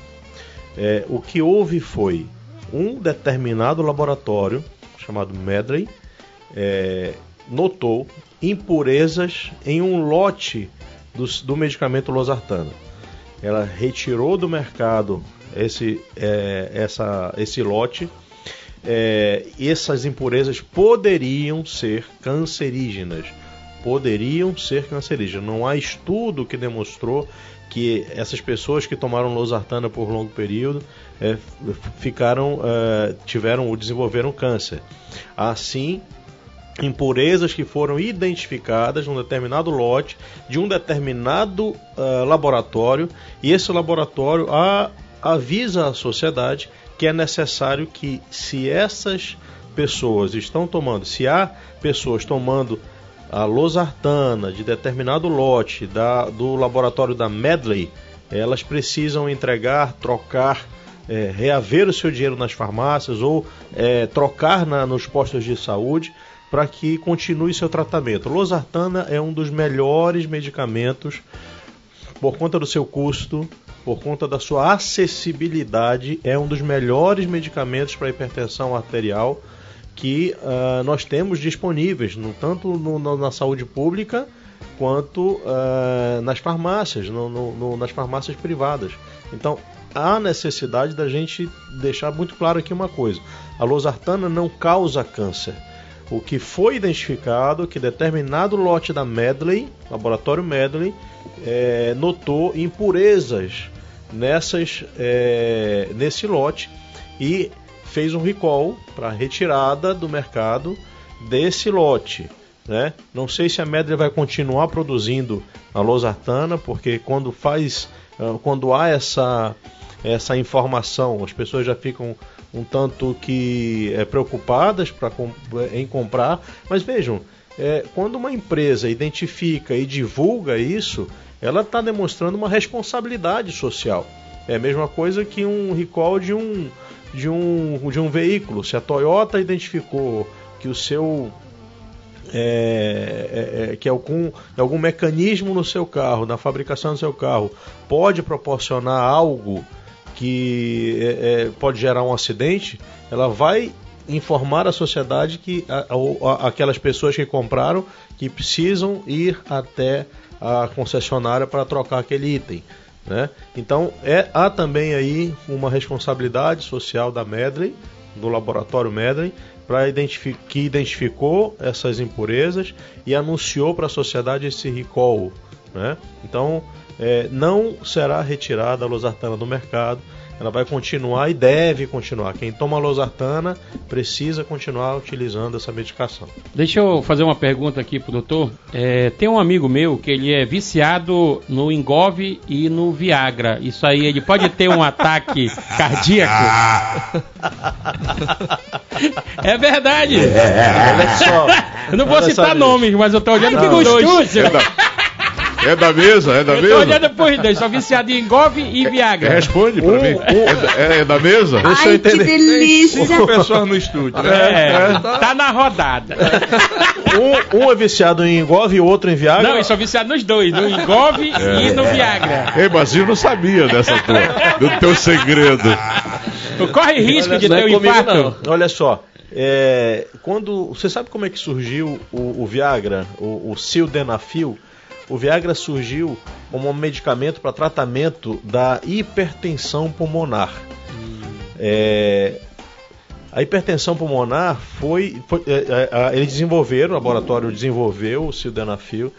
É, o que houve foi um determinado laboratório, chamado Medley, é, notou impurezas em um lote do, do medicamento losartana. Ela retirou do mercado esse, é, essa, esse lote. É, essas impurezas poderiam ser cancerígenas. Poderiam ser cancerígenas. Não há estudo que demonstrou que essas pessoas que tomaram losartana por longo período é, ficaram, é, tiveram ou desenvolveram câncer. Assim, impurezas que foram identificadas num determinado lote de um determinado uh, laboratório e esse laboratório a, avisa à sociedade que é necessário que se essas pessoas estão tomando, se há pessoas tomando a losartana de determinado lote da, do laboratório da Medley, elas precisam entregar, trocar, é, reaver o seu dinheiro nas farmácias ou é, trocar na, nos postos de saúde para que continue seu tratamento. Losartana é um dos melhores medicamentos por conta do seu custo, por conta da sua acessibilidade, é um dos melhores medicamentos para hipertensão arterial que uh, nós temos disponíveis, no, tanto no, no, na saúde pública quanto uh, nas farmácias, nas farmácias privadas. Então, há necessidade da gente deixar muito claro aqui uma coisa: a losartana não causa câncer o que foi identificado que determinado lote da Medley, laboratório Medley, é, notou impurezas nessas, é, nesse lote e fez um recall para retirada do mercado desse lote. Né? Não sei se a Medley vai continuar produzindo a losartana, porque quando faz, ah, quando há essa, essa informação, as pessoas já ficam um tanto que é, preocupadas pra, em comprar, mas vejam, é, quando uma empresa identifica e divulga isso, ela está demonstrando uma responsabilidade social. É a mesma coisa que um recall de um, de um, de um veículo. Se a Toyota identificou que o seu é, é, é, que algum, algum mecanismo no seu carro, na fabricação do seu carro, pode proporcionar algo que é, é, pode gerar um acidente, ela vai informar a sociedade que a, a, aquelas pessoas que compraram que precisam ir até a concessionária para trocar aquele item. Né? Então é, há também aí uma responsabilidade social da Medley, do laboratório Medley, para que identificou essas impurezas e anunciou para a sociedade esse recall. Né? Então é, não será retirada a losartana do mercado. Ela vai continuar e deve continuar. Quem toma losartana precisa continuar utilizando essa medicação. Deixa eu fazer uma pergunta aqui pro doutor. É, tem um amigo meu que ele é viciado no Engove e no Viagra. Isso aí, ele pode ter um ataque cardíaco? é verdade. É, olha só. Eu não vou citar nomes, mas eu tô olhando Ai, que dois. É da mesa, é da Eu tô mesa? olhando pros dois, sou viciado em Engove e Viagra. Responde pra mim. É, da- é da mesa? Deixa eu Ai, que entender. delícia! Cinco pessoas no estúdio. né? É, tá- tá na rodada. Um, um é viciado em Engove e o outro em Viagra. Não, eu sou viciado nos dois, no Engove e no Viagra. Ei, mas eu não sabia dessa tua, do teu segredo. Corre risco de Não é ter um comigo, infarto. não. Olha só, é, quando você sabe como é que surgiu o, o Viagra, o, o sildenafil? O Viagra surgiu como um medicamento para tratamento da hipertensão pulmonar. É, A hipertensão pulmonar foi, foi é, é, eles desenvolveram, o laboratório desenvolveu o sildenafil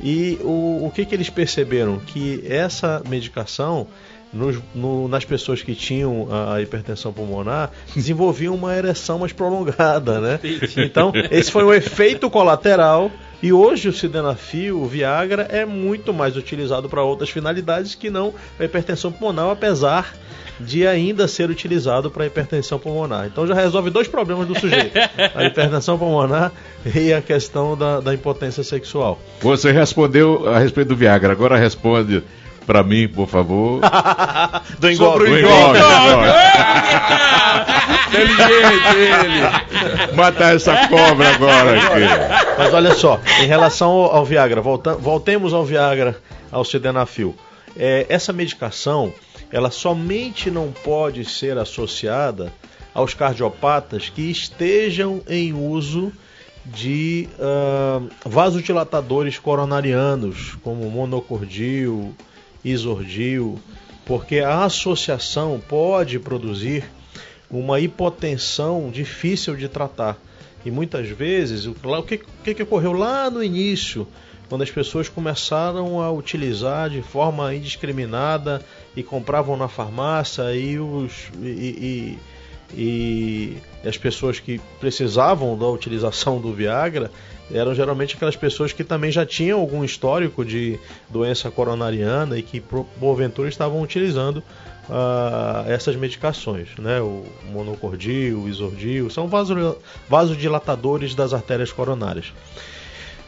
e o, o que, que eles perceberam que essa medicação nos- no- nas pessoas que tinham a hipertensão pulmonar desenvolviam uma ereção mais prolongada, né? Então esse foi um efeito colateral e hoje o sildenafil, o Viagra, é muito mais utilizado para outras finalidades que não a hipertensão pulmonar, apesar de ainda ser utilizado para hipertensão pulmonar. Então já resolve dois problemas do sujeito: a hipertensão pulmonar e a questão da, da impotência sexual. Você respondeu a respeito do Viagra, agora responde pra mim, por favor. Do Sobre o Do engolve. Inteligente ele. Matar essa cobra agora aqui. Mas olha só, em relação ao, ao Viagra, volta- voltemos ao Viagra, ao sildenafil. É, essa medicação, ela somente não pode ser associada aos cardiopatas que estejam em uso de ah, vasodilatadores coronarianos, como monocordil, isordil, porque a associação pode produzir uma hipotensão difícil de tratar. E muitas vezes, o que, que que ocorreu lá no início, quando as pessoas começaram a utilizar de forma indiscriminada e compravam na farmácia e, os, e, e- e as pessoas que precisavam da utilização do Viagra eram geralmente aquelas pessoas que também já tinham algum histórico de doença coronariana e que por- porventura estavam utilizando ah, essas medicações, né? O monocordil, o isordil, são vaso- vasodilatadores das artérias coronárias.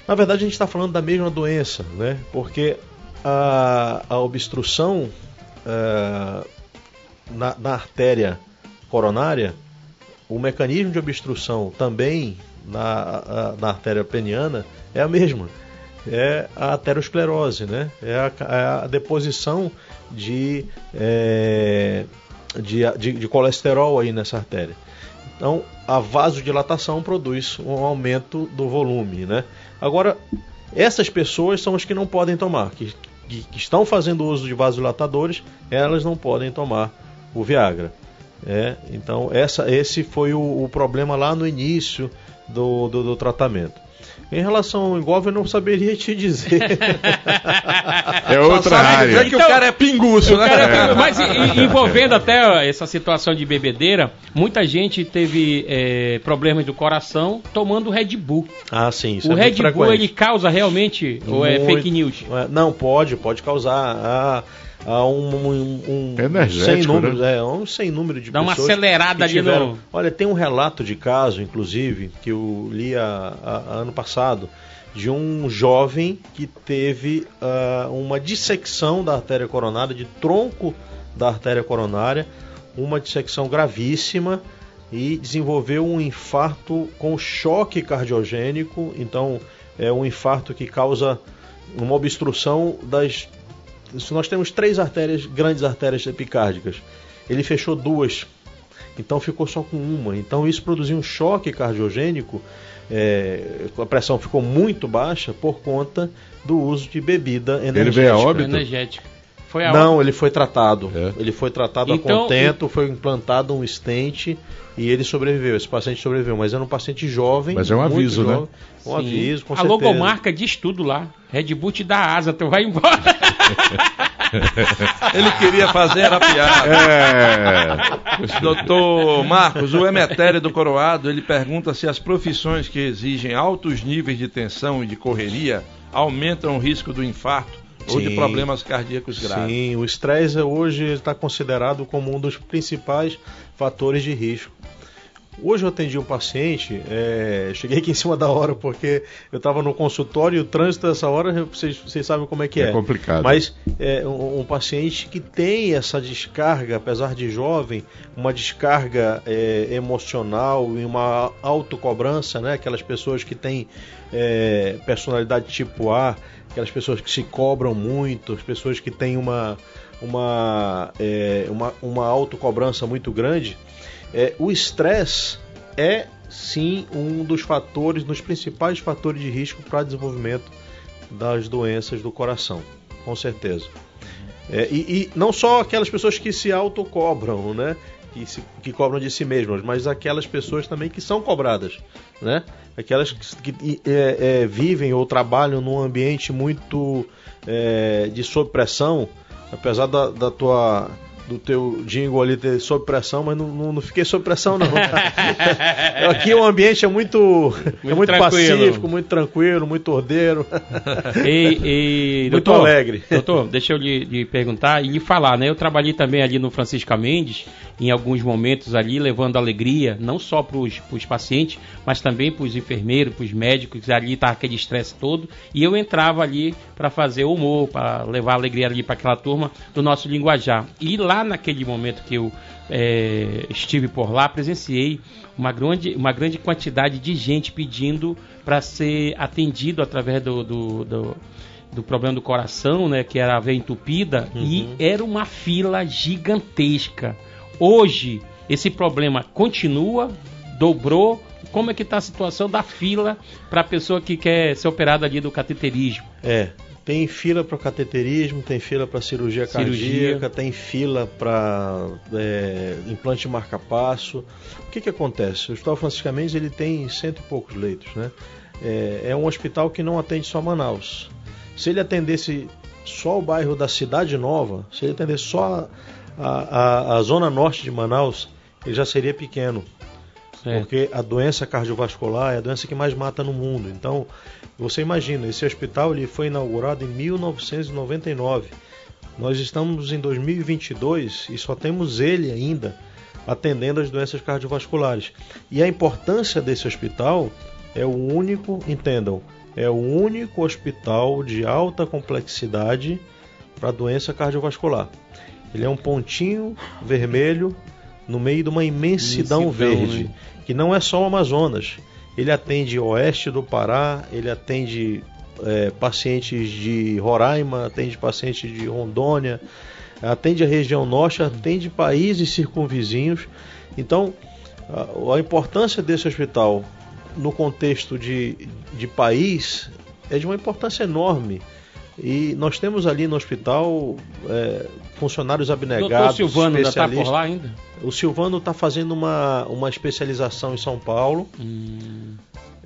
Na verdade, a gente está falando da mesma doença, né? Porque a, a obstrução eh, na, na artéria coronária, o mecanismo de obstrução também na, a- na artéria peniana é a mesma. É a aterosclerose, né? É a, é a deposição de, eh, de, de, de colesterol aí nessa artéria. Então, a vasodilatação produz um aumento do volume, né? Agora, essas pessoas são as que não podem tomar, que, que, que estão fazendo uso de vasodilatadores, elas não podem tomar o Viagra. É, então, essa, esse foi o, o problema lá no início do, do, do tratamento. Em relação ao engolve, eu não saberia te dizer. É outra Sabe área. dizer que o cara é pinguço, né? Cara, Mas e- envolvendo até ó, essa situação de bebedeira, muita gente teve é, problemas do coração tomando Red Bull. ah, sim, isso o é Red muito Bull frequente. ele causa realmente ou é Muito. fake news? É, Não, pode, pode causar. Há, há um, um, um Energético, sem número, né? é, um sem número de Dá uma pessoas acelerada que ali tiveram- no- Olha, tem um relato de caso, inclusive, que eu li a, a- ano passado, de um jovem que teve ah, uma dissecção da artéria coronária, de tronco da artéria coronária, uma dissecção gravíssima e desenvolveu um infarto com choque cardiogênico. Então, é um infarto que causa uma obstrução das. Se nós temos três artérias, grandes artérias epicárdicas, ele fechou duas, então ficou só com uma. Então isso produziu um choque cardiogênico. é, a pressão ficou muito baixa por conta do uso de bebida energética. veio a óbito? Energético. Foi a Não, ele foi tratado. É. Ele foi tratado Então, a contento, foi implantado um stent e ele sobreviveu. Esse paciente sobreviveu, mas era um paciente jovem. Mas é um aviso, né? jovem. Um Sim. aviso, com A certeza. logomarca diz tudo lá. Red Bull te dá asa, tu vai embora. Ele queria fazer a piada. É. Doutor Marcos, o Emetério do Coroado, ele pergunta se as profissões que exigem altos níveis de tensão e de correria aumentam o risco do infarto ou de Sim. problemas cardíacos graves. Sim, o estresse hoje está considerado como um dos principais fatores de risco. Hoje eu atendi um paciente, é, cheguei aqui em cima da hora porque eu estava no consultório e o trânsito dessa hora, vocês, vocês sabem como é que é. É complicado. Mas é, um, um paciente que tem essa descarga, apesar de jovem, uma descarga é, emocional e uma autocobrança, né? Aquelas pessoas que têm é, personalidade tipo A, aquelas pessoas que se cobram muito, as pessoas que têm uma, uma, é, uma, uma autocobrança muito grande. É, o estresse é sim um dos fatores, dos principais fatores de risco para desenvolvimento das doenças do coração, com certeza. É, e, e não só aquelas pessoas que se autocobram, né? Que, se- que cobram de si mesmas, mas aquelas pessoas também que são cobradas, né? Aquelas que, que, é, é, vivem ou trabalham num ambiente muito é, de sob pressão, apesar da, da tua do teu jingle ali ter sob pressão, mas não, não, não fiquei sob pressão não. Aqui o ambiente é muito, é muito tranquilo. pacífico, muito tranquilo, muito ordeiro. E, e, Muito doutor, alegre. Doutor, deixa eu lhe, lhe perguntar e lhe falar, né? Eu trabalhei também ali no Francisca Mendes, em alguns momentos ali, levando alegria, não só para os pacientes, mas também para os enfermeiros, para os médicos, ali tá aquele estresse todo. E eu entrava ali para fazer humor, para levar alegria ali para aquela turma do nosso linguajar. E lá naquele momento que eu é, estive por lá, presenciei uma grande, uma grande quantidade de gente pedindo para ser atendido através do, do, do, do problema do coração, né, que era a veia entupida, e era uma fila gigantesca. Hoje, esse problema continua, dobrou. Como é que está a situação da fila para a pessoa que quer ser operada ali do cateterismo? É, tem fila para cateterismo, tem fila para cirurgia, Cirurgia. cardíaca, tem fila para é, implante de marca-passo. O que, que acontece? O Hospital Francisca Mendes ele tem cento e poucos leitos, né? É, é um hospital que não atende só Manaus. Se ele atendesse só o bairro da Cidade Nova, se ele atendesse só a, a- a zona norte de Manaus, ele já seria pequeno. Certo. Porque a doença cardiovascular é a doença que mais mata no mundo. Então, você imagina, esse hospital ele foi inaugurado em 1999. Nós estamos em 2022 e só temos ele ainda atendendo as doenças cardiovasculares. E a importância desse hospital é o único, entendam, é o único hospital de alta complexidade para doença cardiovascular. Ele é um pontinho vermelho no meio de uma imensidão, Imensidão, verde, né? que não é só o Amazonas. Ele atende oeste do Pará, ele atende é, pacientes de Roraima, atende pacientes de Rondônia, atende a região norte, atende países circunvizinhos. Então, a, a importância desse hospital no contexto de, de país é de uma importância enorme. E nós temos ali no hospital é, funcionários abnegados, Silvano ainda está por lá ainda? O Silvano está fazendo uma, uma especialização em São Paulo Hum,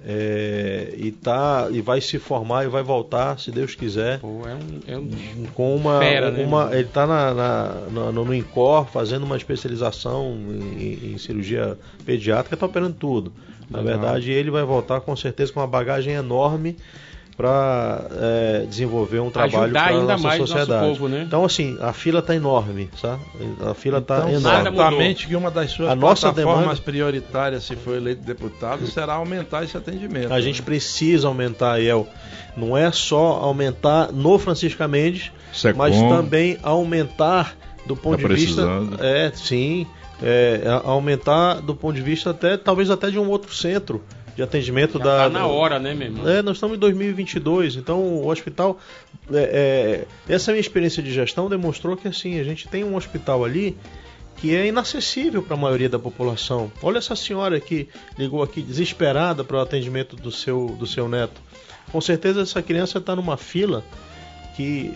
é, e, tá, e vai se formar e vai voltar, se Deus quiser, pô, é um, é um com uma. Fera, né? uma ele está na, na- na- no, no INCOR fazendo uma especialização em, em cirurgia pediátrica, está operando tudo. Na Legal. verdade, ele vai voltar com certeza com uma bagagem enorme para desenvolver um trabalho para ainda nossa mais nosso sociedade. povo, né? Então, assim, a fila está enorme, sabe? A fila está Então, enorme. certamente que uma das suas A nossa plataformas demanda- prioritárias, se for eleito deputado, será aumentar esse atendimento. A né? gente precisa aumentar, El. Não é só aumentar no Francisca Mendes, Secom. mas também aumentar do ponto Tá de vista. É, sim. é, a- aumentar do ponto de vista até talvez até de um outro centro de atendimento já da. tá na hora, né, meu irmão? É, nós estamos em 2022, então o hospital. é, é, essa minha experiência de gestão demonstrou que assim a gente tem um hospital ali que é inacessível para a maioria da população. Olha essa senhora que ligou aqui desesperada para o atendimento do seu, do seu neto. Com certeza essa criança está numa fila que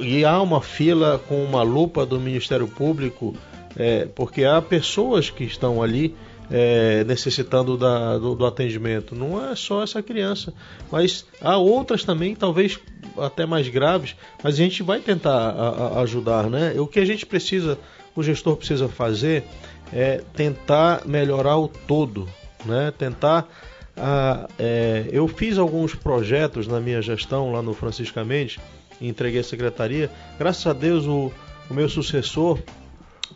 e há uma fila com uma lupa do Ministério Público, é, porque há pessoas que estão ali é, necessitando da- do, do atendimento. Não é só essa criança, mas há outras também, talvez até mais graves, mas a gente vai tentar a- a- ajudar, né? O que a gente precisa, o gestor precisa fazer é tentar melhorar o todo, né? Tentar ah, é, eu fiz alguns projetos na minha gestão lá no Francisca Mendes, e entreguei a secretaria. Graças a Deus o, o meu sucessor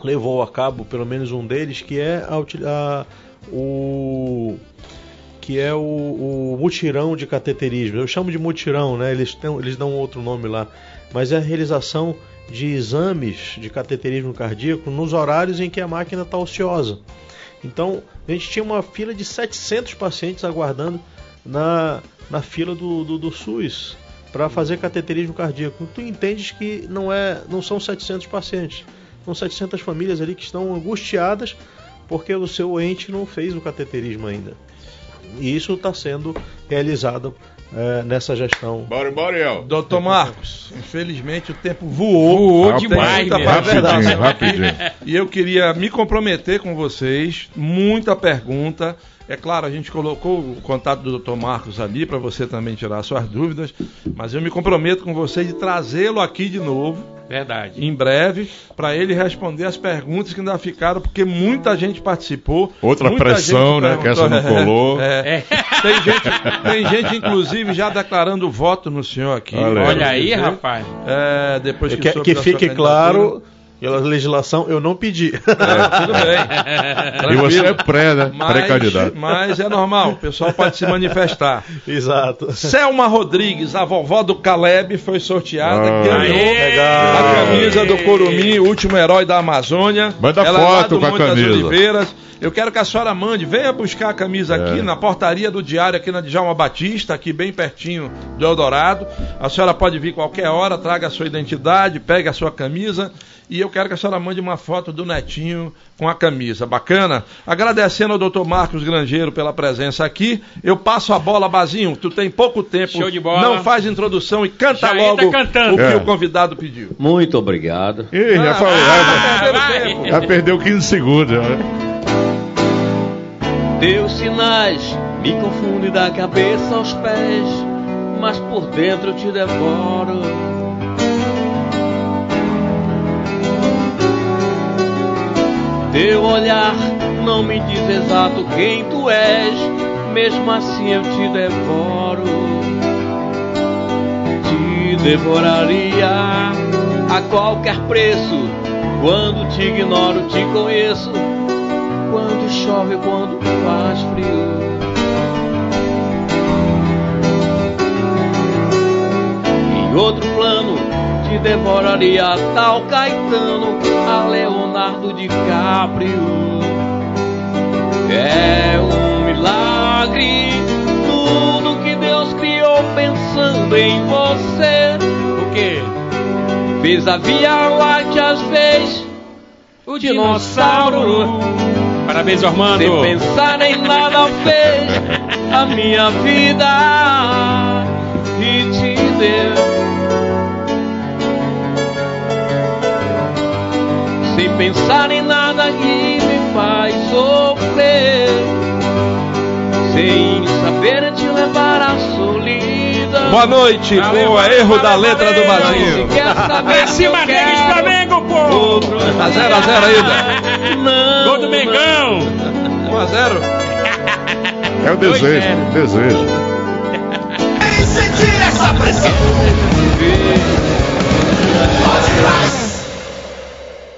levou a cabo pelo menos um deles, que é a, a- o que é o, o mutirão de cateterismo. Eu chamo de mutirão, né? Eles, têm, eles dão outro nome lá, mas é a realização de exames de cateterismo cardíaco nos horários em que a máquina está ociosa. Então, a gente tinha uma fila de 700 pacientes aguardando na, na fila do, do, do SUS para fazer cateterismo cardíaco. Tu entendes que não, é, não são 700 pacientes, são 700 famílias ali que estão angustiadas porque o seu ente não fez o cateterismo ainda. E isso está sendo realizado é, nessa gestão. Bora, bora, El. Doutor Marcos, infelizmente o tempo voou. Voou demais, Rapidinho, rapidinho. E eu queria me comprometer com vocês, muita pergunta. É claro, a gente colocou o contato do Dr. Marcos ali para você também tirar suas dúvidas, mas eu me comprometo com vocês de trazê-lo aqui de novo, Verdade. em breve, para ele responder as perguntas que ainda ficaram, porque muita gente participou. Outra muita pressão, gente né, que essa não colou. É, é. Tem, gente, tem gente, inclusive, já declarando voto no senhor aqui. Olha aí. Olha aí, Dizer. rapaz. É, depois que, Que, que da sua fique candidatura. claro, pela legislação, eu não pedi. É, tudo bem. E você é pré, né? Mas, Pré-candidato. mas é normal, o pessoal pode se manifestar. Exato. Selma Rodrigues, a vovó do Caleb, foi sorteada, Ah. ganhou Aê! a camisa do Curumim, o último herói da Amazônia. Manda Ela é foto do com a Monte camisa. Oliveiras. Eu quero que a senhora mande, venha buscar a camisa aqui É. na portaria do Diário, aqui na Djalma Batista, aqui bem pertinho do Eldorado. A senhora pode vir qualquer hora, traga a sua identidade, pegue a sua camisa. E eu quero que a senhora mande uma foto do netinho com a camisa. Bacana? Agradecendo ao doutor Marcos Grangeiro pela presença aqui. Eu passo a bola, Bazinho. Tu tem pouco tempo. Show de bola. Não faz introdução e canta Já logo o que É. o convidado pediu. Muito obrigado. Ih, já, falou, Ah, já, já perdeu 15 segundos. Teus sinais me confundem da cabeça aos pés, mas por dentro eu te devoro. Teu olhar não me diz exato quem tu és, mesmo assim eu te devoro. Te devoraria a qualquer preço. Quando te ignoro, te conheço quando chove, quando faz frio. Em outro plano, te devoraria tal Caetano, a Leonardo DiCaprio. É um milagre tudo que Deus criou pensando em você. O quê? Fez a Via Láctea, fez O dinossauro. Parabéns, Armando. Sem pensar em nada fez a minha vida e te deu. sem pensar em nada que me faz sofrer, sem saber te levar à solidão. Boa noite, boa, erro da letra do Brasil. Esse Marregues Flamengo, pô! Outro tá 0 a zero ainda. Né? Não, Gol do Mengão! 1 a 0 É o desejo, é. desejo. Sentir essa pressão. Pode mais.